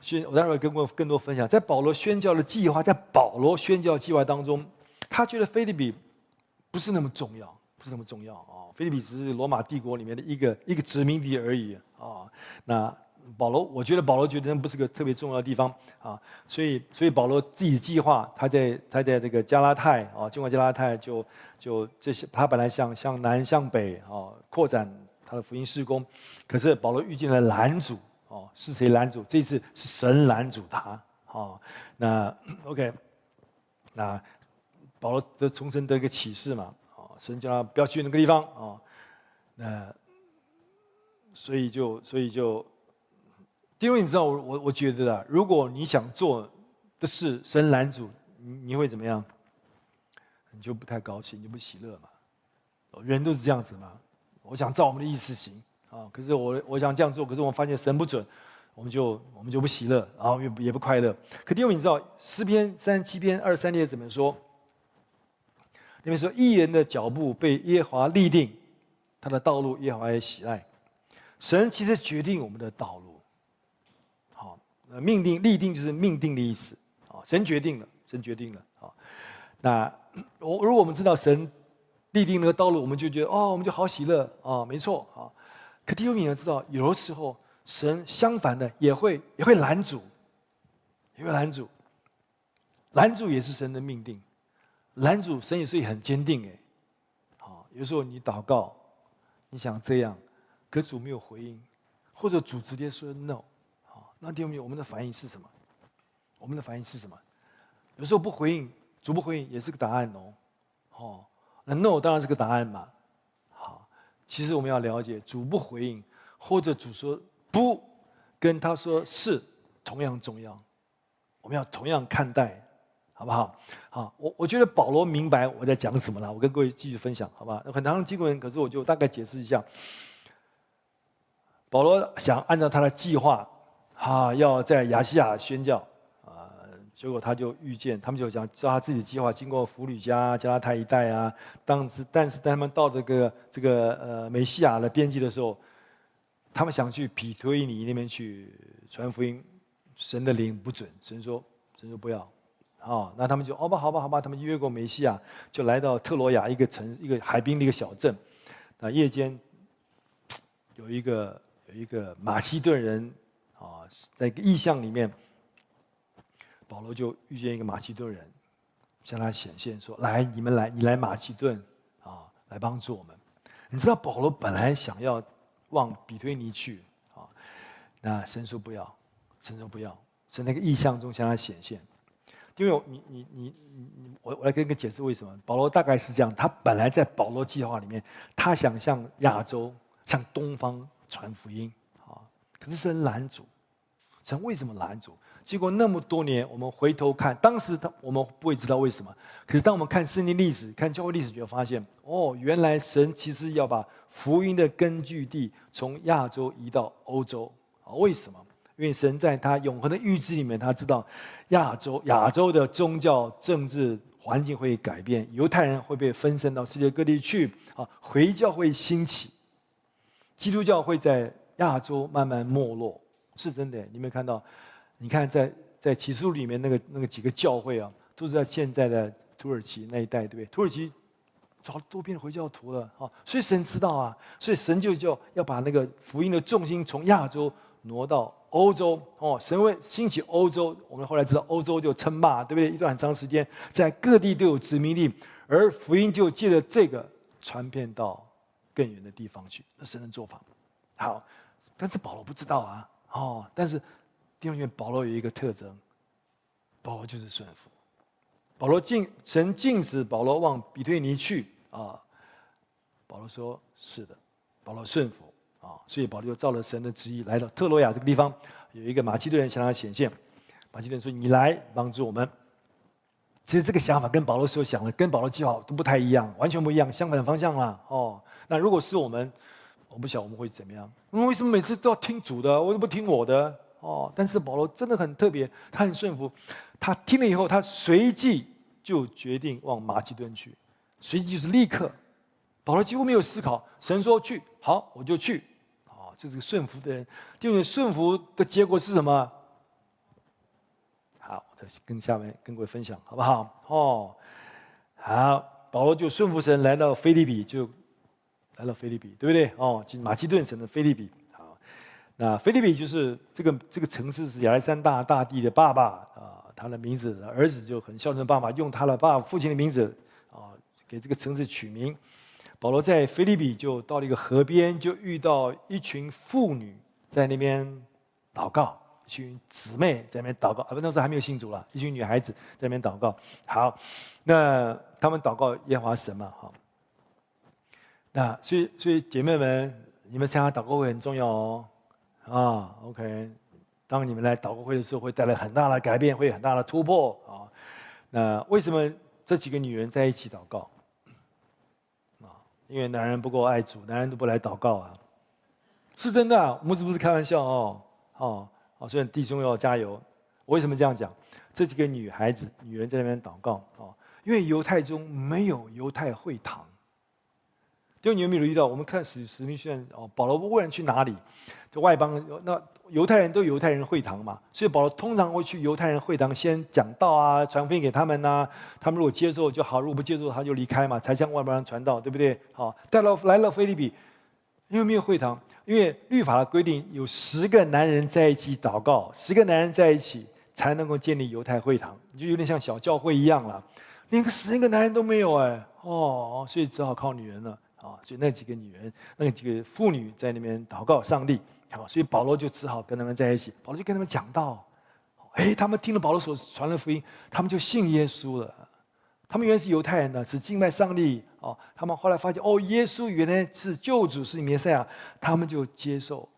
宣，我待会儿跟过更多分享。在保罗宣教的计划，在保罗宣教计划当中，他觉得腓立比不是那么重要，不是那么重要啊。腓立比只是罗马帝国里面的一个一个殖民地而已啊。那保罗，我觉得保罗觉得那不是个特别重要的地方啊。所以，所以保罗自己的计划，他在他在这个加拉太啊，经过加拉太就就这些，他本来向向南向北啊扩展。他的福音施工，可是保罗遇见了拦阻哦，是谁拦阻？这次是神拦阻他哦。那 OK，那保罗得重生得一个启示嘛？啊，神叫他不要去那个地方啊。那所以就所以就，因为你知道我我我觉得啊，如果你想做的事神拦阻，你你会怎么样？你就不太高兴，你就不喜乐嘛？人都是这样子嘛。我想照我们的意思行啊，可是我我想这样做，可是我发现神不准，我们就我们就不喜乐，然后也也不快乐。可因为你知道诗篇三十七篇二十三节怎么说？里面说义人的脚步被耶华立定，他的道路耶和华也喜爱。神其实决定我们的道路，好，命定立定就是命定的意思啊。神决定了，神决定了啊。那 我如果我们知道神。立定那个道路，我们就觉得哦，我们就好喜乐啊、没错啊。可弟兄们要知道，有的时候神相反的也会也会拦阻，也会拦阻。拦阻也是神的命定，男主神也是很坚定哎。好，有时候你祷告，你想这样，可主没有回应，或者主直接说 no，好，那弟兄们，我们的反应是什么？我们的反应是什么？有时候不回应，主不回应也是个答案哦，好。那 no 当然是个答案嘛。好，其实我们要了解，主不回应，或者主说不，跟他说是同样重要。我们要同样看待，好不好？好，我我觉得保罗明白我在讲什么了。我跟各位继续分享，好吧？很长的经文，可是我就大概解释一下。保罗想按照他的计划，啊，要在亚细亚宣教，啊，结果他就遇见，他们就讲照他自己的计划，经过弗吕家、加拉太一带啊，当时但是当他们到这个这个呃美西亚的边境的时候，他们想去比推尼那边去传福音，神的灵不准，神说神说不要，哦，那他们就好吧好吧好吧，他们越过梅西亚，就来到特罗亚一个城一个海滨的一个小镇，那夜间有一个有一个马其顿人啊，在一个异象里面。保罗就遇见一个马其顿人，向他显现说：“来，你们来，你来马其顿啊，来帮助我们。”你知道保罗本来想要往比推尼去啊，那神说不要，神说不要，在那个异象中向他显现。因为你你你你我我来跟你解释为什么。保罗大概是这样，他本来在保罗计划里面，他想向亚洲、向东方传福音啊，可是神拦阻。神为什么拦阻？经过那么多年，我们回头看，当时他我们不会知道为什么。可是当我们看圣经历史、看教会历史，就会发现，哦，原来神其实要把福音的根据地从亚洲移到欧洲。啊，为什么？因为神在他永恒的预知里面，他知道亚洲亚洲的宗教政治环境会改变，犹太人会被分散到世界各地去，啊，回教会兴起，基督教会在亚洲慢慢没落，是真的。你没有看到？你看在，在在启示录里面那个那个几个教会啊，都是在现在的土耳其那一带，对不对？土耳其早都变回教徒了啊，所以神知道啊，所以神就叫要把那个福音的重心从亚洲挪到欧洲哦。神为兴起欧洲，我们后来知道欧洲就称霸，对不对？一段很长时间，在各地都有殖民地，而福音就借着这个传遍到更远的地方去。那神的做法好，但是保罗不知道啊，哦，但是。弟兄姐妹，保罗有一个特征，保罗就是顺服。保罗禁神禁止保罗往比推尼去啊，保罗说是的，保罗顺服啊，所以保罗就照了神的旨意来到特罗亚这个地方，有一个马其顿人向他显现，马其顿说：“你来帮助我们。”其实这个想法跟保罗所想的、跟保罗计划都不太一样，完全不一样，相反的方向啦。哦，那如果是我们，我不晓得我们会怎么样？我们为什么每次都要听主的，为什么不听我的？哦，但是保罗真的很特别，他很顺服，他听了以后，他随即就决定往马其顿去，随即就是立刻，保罗几乎没有思考，神说去，好，我就去，这是个顺服的人，因为顺服的结果是什么？好，我再跟下面跟各位分享，好不好？哦，好，保罗就顺服神，来到腓立比，就来到腓立比，对不对？哦，进马其顿城的腓立比。好那腓立比就是这个这个城市是亚历山大大帝的爸爸啊，他的名字，儿子就很孝顺爸爸，用他的爸爸父亲的名字啊，给这个城市取名。保罗在腓立比就到了一个河边，就遇到一群妇女在那边祷告，一群姊妹在那边祷告，啊不，那时候还没有信主了，一群女孩子在那边祷告。好，那他们祷告耶和华神嘛，好。那所以所以姐妹们，你们参加祷告会很重要哦。啊，OK，当你们来祷告会的时候，会带来很大的改变，会有很大的突破啊。那为什么这几个女人在一起祷告？因为男人不够爱主，男人都不来祷告啊，是真的啊，我们是不是开玩笑哦？哦，好，所以弟兄要加油。我为什么这样讲？这几个女孩子、女人在那边祷告啊，因为犹太中没有犹太会堂。就你有没有留意到？我们看使使命书哦，保罗不问去哪里，就外邦那犹太人都犹太人会堂嘛，所以保罗通常会去犹太人会堂先讲道啊，传福音给他们呐、他们如果接受就好，如果不接受他就离开嘛，才向外邦人传道，对不对？好，带了来了腓利比，因为没有会堂，因为律法的规定有十个男人在一起祷告，十个男人在一起才能够建立犹太会堂，就有点像小教会一样了。连个十个男人都没有哎，哦，所以只好靠女人了。啊，所以那几个女人，那几个妇女在那边祷告上帝，好，所以保罗就只好跟他们在一起。保罗就跟他们讲道，哎，他们听了保罗所传的福音，他们就信耶稣了。他们原来是犹太人呢，只敬拜上帝。哦，他们后来发现，哦，耶稣原来是救主，是弥赛亚，他们就接受。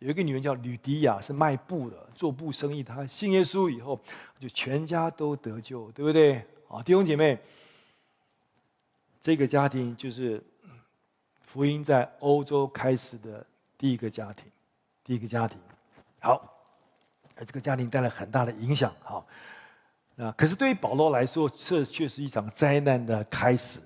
有一个女人叫吕迪亚，是卖布的，做布生意。她信耶稣以后，就全家都得救，对不对？啊，弟兄姐妹，这个家庭就是。福音在欧洲开始的第一个家庭，第一个家庭，好，而这个家庭带来很大的影响。好，那可是对于保罗来说，这却是一场灾难的开始。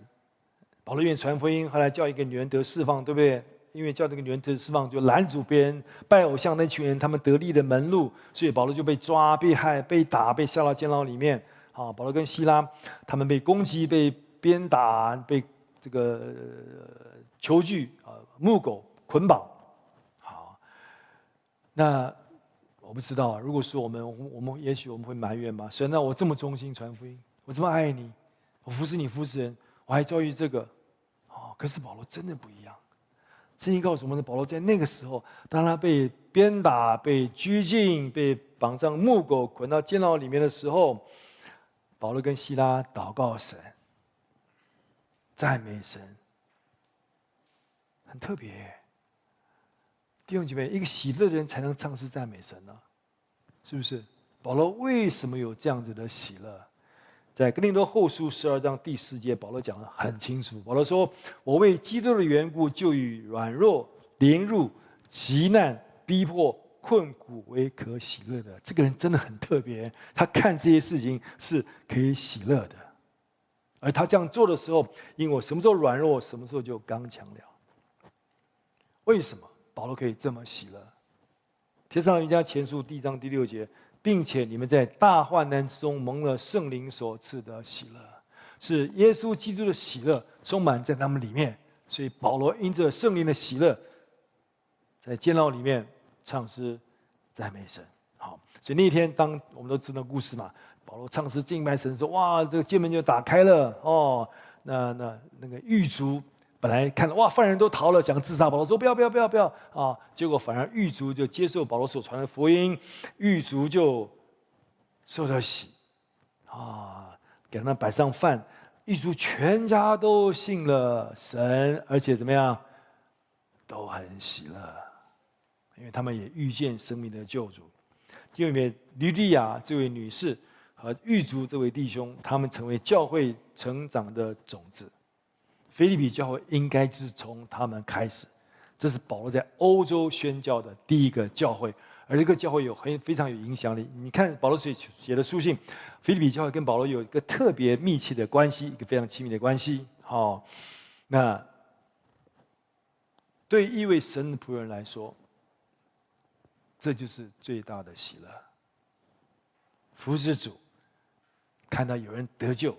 保罗愿传福音，后来叫一个女人得释放，对不对？因为叫这个女人得释放，就拦阻别人拜偶像那群人他们得利的门路，所以保罗就被抓、被害、被打、被下到监牢里面。好，保罗跟西拉他们被攻击、被鞭打、被这个囚具啊、木狗捆绑。好，那我不知道，如果是我们，我们也许我们会埋怨吧？神啊，我这么忠心传福音，我这么爱你，我服侍你服侍人，我还遭遇这个。哦可是保罗真的不一样。圣经告诉我们，保罗在那个时候，当他被鞭打、被拘禁、被绑上木狗、捆到监牢里面的时候，保罗跟希拉祷告神，赞美神，很特别。弟兄姐妹，一个喜乐的人才能唱诗赞美神呢，是不是？保罗为什么有这样子的喜乐？在哥林多后书十二章第四节，保罗讲的很清楚。保罗说：“我为基督的缘故，就以软弱、凌辱、急难、逼迫、困苦为可喜乐的。”这个人真的很特别，他看这些事情是可以喜乐的。而他这样做的时候，因为我什么时候软弱，什么时候就刚强了。为什么保罗可以这么喜乐？帖撒罗尼迦前书第一章第六节。并且你们在大患难之中蒙了圣灵所赐的喜乐，是耶稣基督的喜乐充满在他们里面。所以保罗因着圣灵的喜乐，在监牢里面唱诗赞美神。好，所以那一天当我们都知道故事嘛，保罗唱诗敬拜神说：“哇，这个监门就打开了哦。”那那那个狱卒。本来看到哇，犯人都逃了，想自杀。保罗说：“不要，不要，不要，不要啊！”结果反而狱卒就接受保罗所传的福音，狱卒就受了洗啊，给他们摆上饭，狱卒全家都信了神，而且怎么样，都很喜乐，因为他们也遇见生命的救主。第二面，吕莉亚这位女士和狱卒这位弟兄，他们成为教会成长的种子。腓利比教会应该是从他们开始，这是保罗在欧洲宣教的第一个教会，而这个教会有很非常有影响力。你看保罗写写的书信，腓利比教会跟保罗有一个特别密切的关系，一个非常亲密的关系。好，那对一位神仆人来说，这就是最大的喜乐。服侍主，看到有人得救，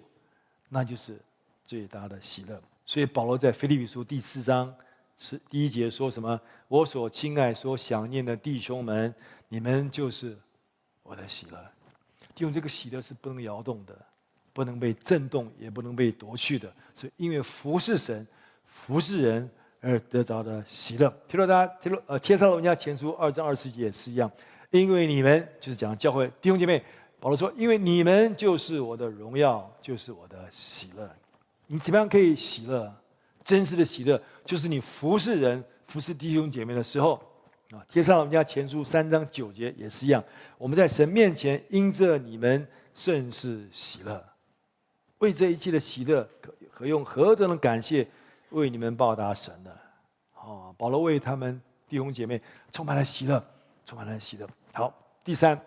那就是最大的喜乐。所以保罗在腓立比书第四章是第一节说什么？我所亲爱、所想念的弟兄们，你们就是我的喜乐。弟兄，这个喜乐是不能摇动的，不能被震动，也不能被夺去的，是因为服侍神、服侍人而得着的喜乐。提到大家，提到呃，帖撒罗尼迦前书二章二十节也是一样，因为你们就是讲教会弟兄姐妹，保罗说，因为你们就是我的荣耀，就是我的喜乐。你怎么样可以喜乐？真实的喜乐就是你服侍人、服侍弟兄姐妹的时候啊。接上我们家前书三章九节也是一样。我们在神面前因着你们甚是喜乐，为这一切的喜乐可可用何等的感谢为你们报答神呢？啊，保罗为他们弟兄姐妹充满了喜乐，充满了喜乐。好，第三，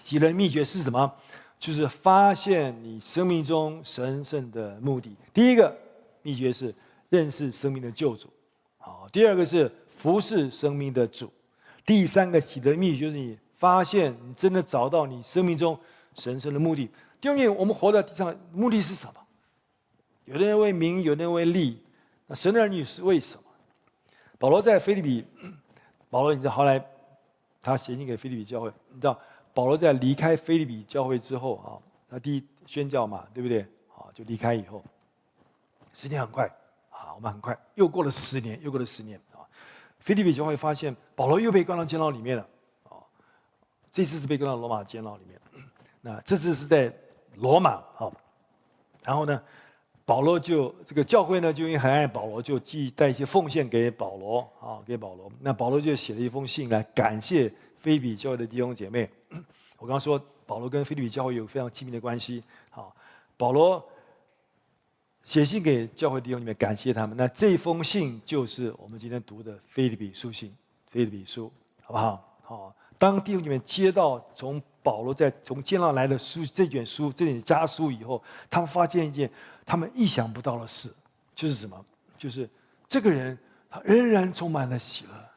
喜乐秘诀是什么？就是发现你生命中神圣的目的。第一个秘诀是认识生命的救主，好；第二个是服侍生命的主；第三个喜乐秘诀就是你发现你真的找到你生命中神圣的目的。第二点，我们活在地上目的是什么？有的人为名，有的人为利。那神的儿女是为什么？保罗在腓立比，保罗你知道后来他写信给腓立比教会，你知道。保罗在离开腓立比教会之后啊，他第一宣教嘛，对不对？啊，就离开以后，时间很快啊，我们很快又过了十年，又过了十年啊。腓立比教会发现保罗又被关到监牢里面了啊，这次是被关到罗马监牢里面。那这次是在罗马啊，然后呢，保罗就这个教会呢，就因为很爱保罗，就寄带一些奉献给保罗啊，给保罗。那保罗就写了一封信来感谢。菲比教会的弟兄姐妹，我刚刚说保罗跟菲律比教会有非常亲密的关系。好，保罗写信给教会弟兄姐妹感谢他们。那这封信就是我们今天读的菲律比书信，菲律比书，好不好？好，当弟兄姐妹接到从保罗在从监牢来的书这卷书这卷家书以后，他们发现一件他们意想不到的事，就是什么？就是这个人他仍然充满了喜乐。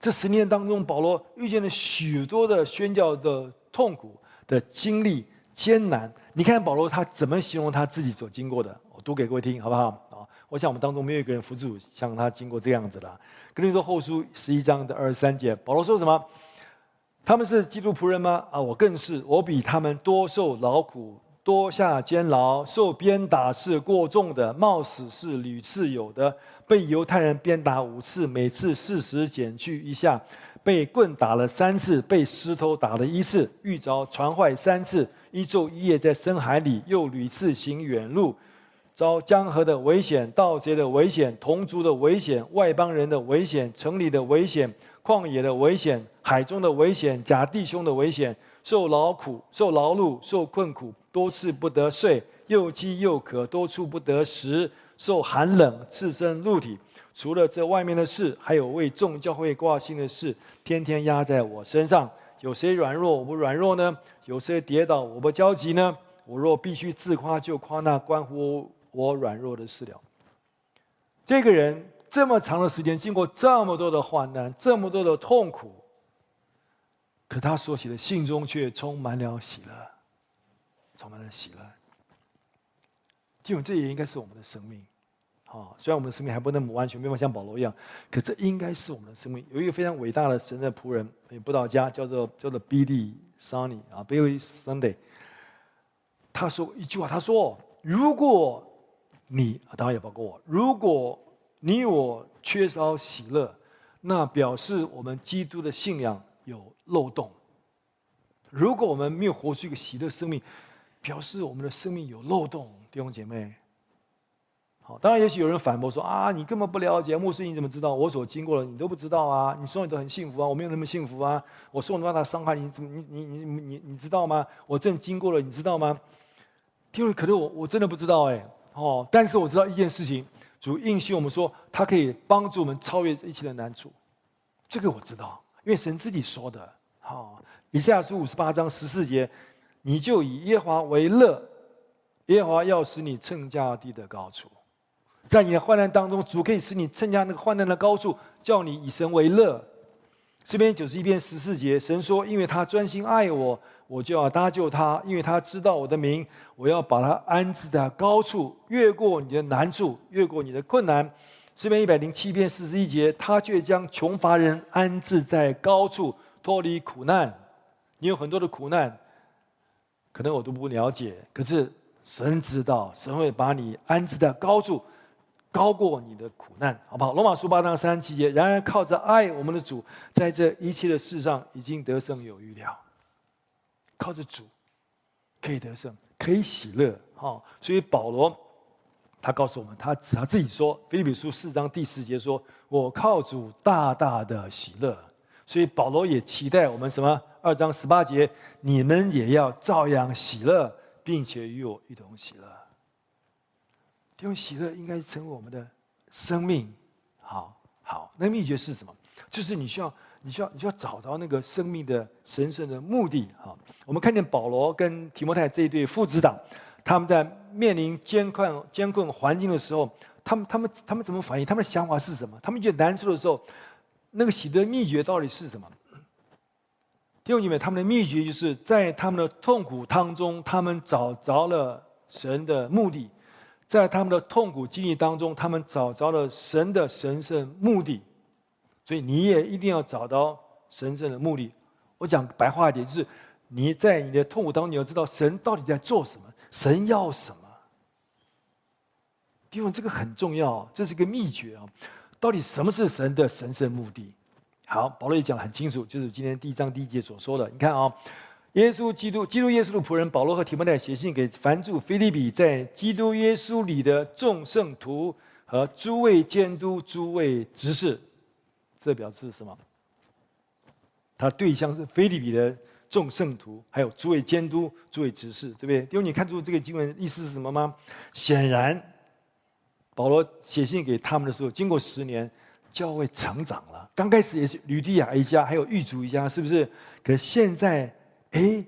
这十年当中，保罗遇见了许多的宣教的痛苦的经历、艰难。你看保罗他怎么形容他自己所经过的？我读给各位听，好不好？啊，我想我们当中没有一个人服主像他经过这样子的。哥林多后书十一章的二十三节，保罗说什么？他们是基督仆人吗？啊，我更是，我比他们多受劳苦。多下监牢，受鞭打是过重的，冒死是屡次有的。被犹太人鞭打五次，每次四十减去一下；被棍打了三次，被石头打了一次，遇着船坏三次，一昼一夜在深海里，又屡次行远路，遭江河的危险、盗贼的危险、同族的危险、外邦人的危险、城里的危险、旷野的危险、海中的危险、假弟兄的危险，受劳苦、受劳碌、受困苦。多次不得睡，又饥又渴，多处不得食，受寒冷，赤身露体。除了这外面的事，还有为众教会挂心的事，天天压在我身上。有谁软弱，我不软弱呢？有谁跌倒，我不焦急呢？我若必须自夸，就夸那关乎我软弱的事了。这个人这么长的时间，经过这么多的患难，这么多的痛苦，可他所写的信中却充满了喜乐。充满了喜乐，因为这也应该是我们的生命，啊，虽然我们的生命还不那么完全，没法像保罗一样，可这应该是我们的生命。有一个非常伟大的神的仆人，布道家，叫做叫做 Billy Sunday 啊，Billy Sunday。他说一句话，他说：“如果你，当然也包括我，如果你我缺少喜乐，那表示我们基督的信仰有漏洞。如果我们没有活出一个喜乐生命。”表示我们的生命有漏洞，弟兄姐妹。当然也许有人反驳说：“啊，你根本不了解牧师，你怎么知道我所经过的？你都不知道啊！你说你都很幸福啊，我没有那么幸福啊！我受那么大伤害，你怎么你你你你你知道吗？我正经过了，你知道吗？”因为可能我我真的不知道哎，哦，但是我知道一件事情，主应许我们说，他可以帮助我们超越一切的难处，这个我知道，因为神自己说的。好，以赛亚书五十八章十四节。你就以耶华为乐，耶和华要使你称价地的高处，在你的患难当中，主可以使你乘下那个患难的高处，叫你以神为乐。这篇九十一篇十四节，神说：“因为他专心爱我，我就要搭救他；因为他知道我的名，我要把他安置在高处，越过你的难处，越过你的困难。”这篇一百零七篇四十一节，他却将穷乏人安置在高处，脱离苦难。你有很多的苦难。可能我都不了解，可是神知道，神会把你安置在高处，高过你的苦难，好不好？罗马书八章三十七节，然而靠着爱我们的主，在这一切的事上已经得胜有余了。靠着主可以得胜，可以喜乐，好，所以保罗他告诉我们，他他自己说，腓利比书四章第四节说：“我靠主大大的喜乐。”所以保罗也期待我们什么？二章十八节，你们也要照样喜乐，并且与我一同喜乐。因为喜乐应该成为我们的生命。好，好，那秘诀是什么？就是你需要，你需要，你需要找到那个生命的神圣的目的。好，我们看见保罗跟提摩太这一对父子党，他们在面临艰困艰困环境的时候，他们他们他们怎么反应？他们的想法是什么？他们觉得难处的时候，那个喜乐秘诀到底是什么？弟兄姐妹，他们的秘诀就是在他们的痛苦当中，他们找着了神的目的；在他们的痛苦经历当中，他们找着了神的神圣目的。所以你也一定要找到神圣的目的。我讲白话一点，就是你在你的痛苦当中，你要知道神到底在做什么，神要什么。弟兄，这个很重要，这是一个秘诀啊！到底什么是神的神圣目的？好，保罗也讲得很清楚，就是今天第一章第一节所说的。你看啊、耶稣基督，基督耶稣的仆人保罗和提摩太写信给凡住腓利比在基督耶稣里的众圣徒和诸位监督、诸位执事。这表示什么？他对象是腓利比的众圣徒，还有诸位监督、诸位执事，对不对？因为你看出这个经文意思是什么吗？显然，保罗写信给他们的时候，经过十年。教会成长了，刚开始也是吕地亚一家，还有狱卒一家，是不是？可现在哎，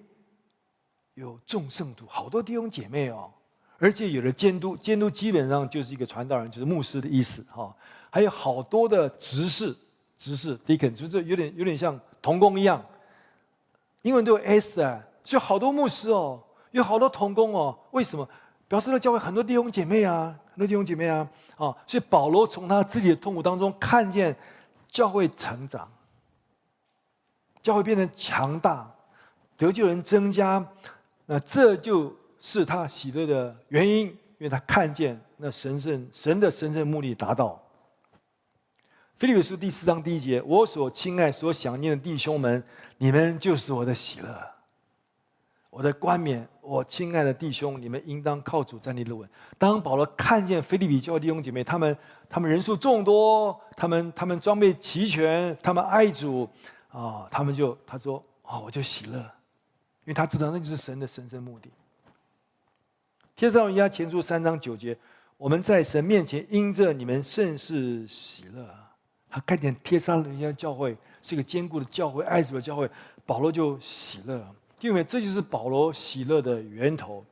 有众圣徒，好多弟兄姐妹哦，而且有了监督，监督基本上就是一个传道人，就是牧师的意思哈。还有好多的执事，执事 deacon，就是有点有点像童工一样，英文都有 s 啊，就好多牧师哦，有好多童工哦，为什么？表示了教会很多弟兄姐妹啊，很多弟兄姐妹啊，啊，所以保罗从他自己的痛苦当中看见教会成长，教会变得强大，得救人增加，那这就是他喜乐的原因，因为他看见那神圣神的神圣目的达到。腓利比书第四章第一节：我所亲爱、所想念的弟兄们，你们就是我的喜乐。我的冠冕，我亲爱的弟兄，你们应当靠主站立得稳。当保罗看见腓利比教弟兄姐妹，他们他们人数众多，他们他们装备齐全，他们爱主啊，他们就他说啊，我就喜乐，因为他知道那就是神的神圣目的。帖撒罗尼迦前书三章九节，我们在神面前因着你们甚是喜乐。他看见帖撒罗尼迦教会是一个坚固的教会，爱主的教会，保罗就喜乐。因为这就是保罗喜乐的源头，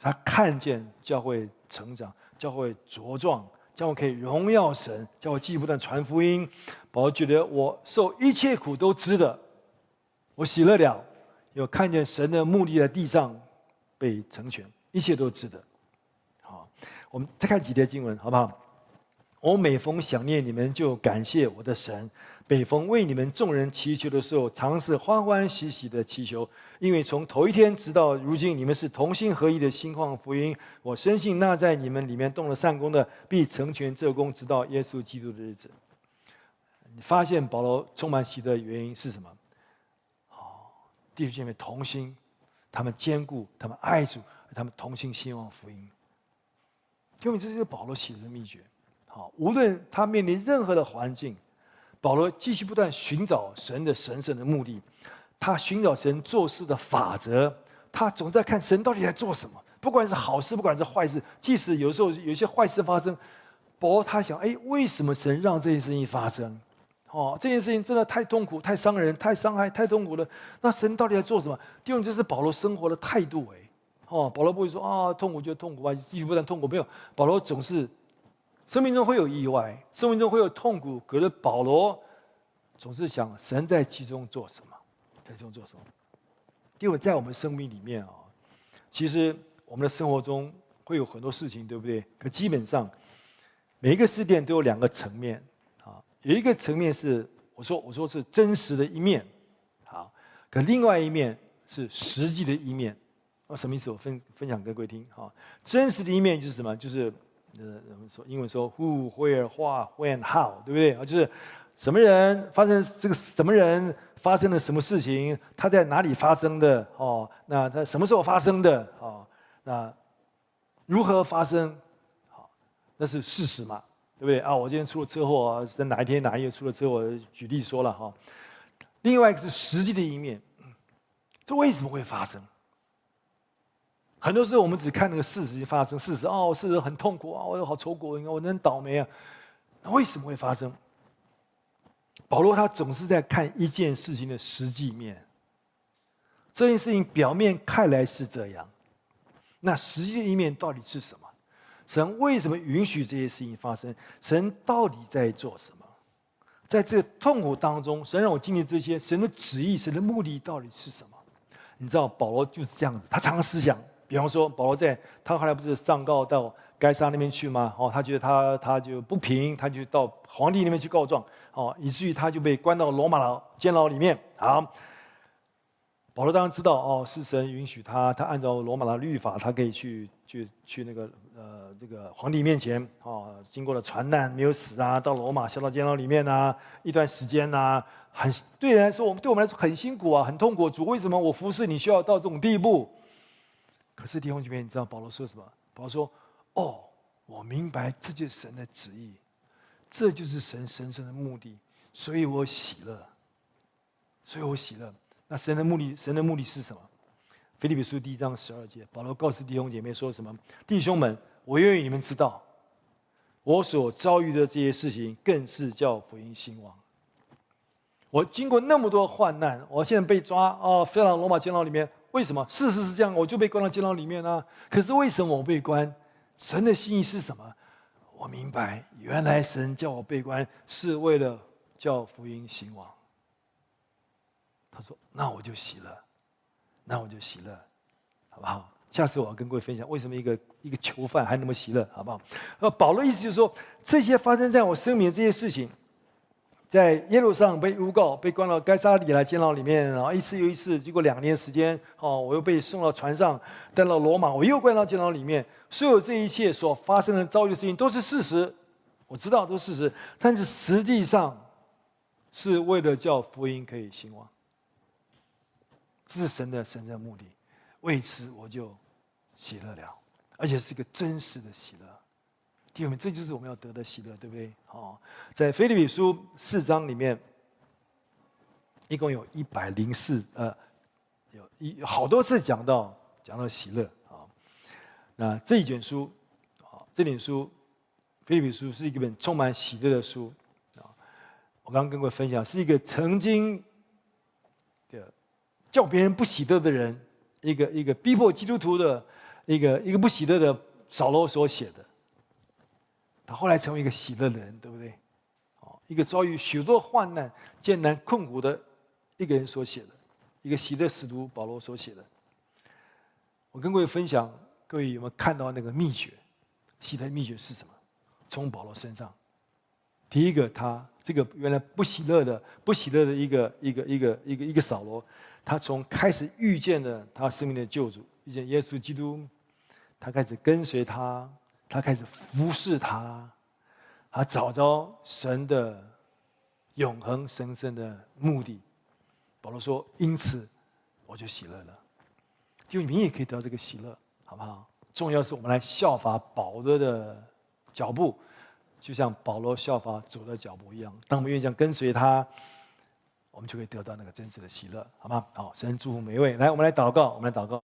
他看见教会成长，教会茁壮，教会可以荣耀神，教会继续不断传福音。保罗觉得我受一切苦都值得，我喜乐了，有看见神的目的在地上被成全，一切都值得。好，我们再看几节经文，好不好？我每逢想念你们，就感谢我的神。每逢为你们众人祈求的时候，常是欢欢喜喜的祈求，因为从头一天直到如今，你们是同心合意的心旷福音。我深信那在你们里面动了善工的，必成全这工，直到耶稣基督的日子。你发现保罗充满喜的原因是什么？好，弟兄姐妹同心，他们坚固，他们爱主，他们同心兴旺福音。因为这是保罗写的秘诀。好，无论他面临任何的环境。保罗继续不断寻找神的神圣的目的，他寻找神做事的法则，他总在看神到底在做什么。不管是好事，不管是坏事，即使有时候有些坏事发生，保罗他想：哎，为什么神让这件事情发生？哦，这件事情真的太痛苦、太伤人、太伤害、太痛苦了。那神到底在做什么？第二，这是保罗生活的态度。哎，哦，保罗不会说啊，痛苦就痛苦吧，继续不断痛苦。没有，保罗总是。生命中会有意外，生命中会有痛苦，可是保罗总是想神在其中做什么，在其中做什么？因为在我们生命里面啊，其实我们的生活中会有很多事情，对不对？可基本上每一个事件都有两个层面，有一个层面是我说我说是真实的一面，好，可另外一面是实际的一面。啊，什么意思？我分分享给各位听哈。真实的一面就是什么？就是。呃，我们说英文说 who、where、what、when、how，对不对啊？就是什么人发生这个什么人发生了什么事情，他在哪里发生的哦？那他什么时候发生的哦？那如何发生？好，那是事实嘛，对不对啊？我今天出了车祸啊，在哪一天哪一月出了车祸？举例说了哈。另外一个是实际的一面，这为什么会发生？很多时候，我们只看那个事实发生，事实哦，事实很痛苦啊，我有好愁苦，我真倒霉啊。那为什么会发生？保罗他总是在看一件事情的实际面。这件事情表面看来是这样，那实际的一面到底是什么？神为什么允许这些事情发生？神到底在做什么？在这痛苦当中，神让我经历这些，神的旨意、神的目的到底是什么？你知道，保罗就是这样子，他常常思想。比方说，保罗在他后来不是上告到该撒那边去吗？哦，他觉得他他就不平，他就到皇帝那边去告状，哦，以至于他就被关到罗马的监牢里面。好，保罗当然知道，哦，是神允许他，他按照罗马的律法，他可以去去去那个呃这个皇帝面前，哦，经过了船难没有死啊，到罗马下到监牢里面啊，一段时间啊，很对人来说，我们对我们来说很辛苦啊，很痛苦。主为什么我服侍你需要到这种地步？可是弟兄姐妹，你知道保罗说什么？保罗说：“哦，我明白这就是神的旨意，这就是神神圣的目的，所以我喜乐，所以我喜乐。那神的目的，神的目的是什么？腓立比书第一章十二节，保罗告诉弟兄姐妹说什么？弟兄们，我愿意你们知道，我所遭遇的这些事情，更是叫福音兴旺。我经过那么多患难，我现在被抓哦，飞到罗马监牢里面。为什么？事实是这样，我就被关到监牢里面啊。可是为什么我被关？神的心意是什么？我明白，原来神叫我被关，是为了叫福音兴旺。他说：“那我就喜乐，那我就喜乐，好不好？下次我要跟各位分享，为什么一个一个囚犯还那么喜乐，好不好？”呃，保罗意思就是说，这些发生在我生命这些事情。在耶路撒冷被诬告，被关到该撒利亚监牢里面，然后一次又一次，经过两年时间，哦，我又被送到船上，带到罗马，我又关到监牢里面。所有这一切所发生的遭遇的事情都是事实，我知道都是事实，但是实际上是为了叫福音可以兴旺，是神的神的目的。为此我就喜乐了，而且是一个真实的喜乐。弟兄们，这就是我们要得的喜乐，对不对？哦，在腓立比书四章里面，一共有一百零四呃，有一好多次讲到讲到喜乐啊。那这一卷书啊，这本书腓立比书是一本充满喜乐的书啊。我刚刚跟各位分享，是一个曾经叫别人不喜乐的人，一个一个逼迫基督徒的一个一个不喜乐的扫罗所写的。他后来成为一个喜乐的人，对不对？哦，一个遭遇许多患难、艰难困苦的一个人所写的，一个喜乐使徒保罗所写的。我跟各位分享，各位有没有看到那个秘诀？喜乐秘诀是什么？从保罗身上，第一个，他这个原来不喜乐的、不喜乐的一个一个一个一个一个扫罗，他从开始遇见了他生命的救主，遇见耶稣基督，他开始跟随他。他开始服侍他，他找着神的永恒神圣的目的。保罗说：“因此，我就喜乐了。就你也可以得到这个喜乐，好不好？重要是我们来效法保罗的脚步，就像保罗效法主的脚步一样。当我们愿意这样跟随他，我们就可以得到那个真实的喜乐，好吗？好，神祝福每一位。来，我们来祷告，我们来祷告。”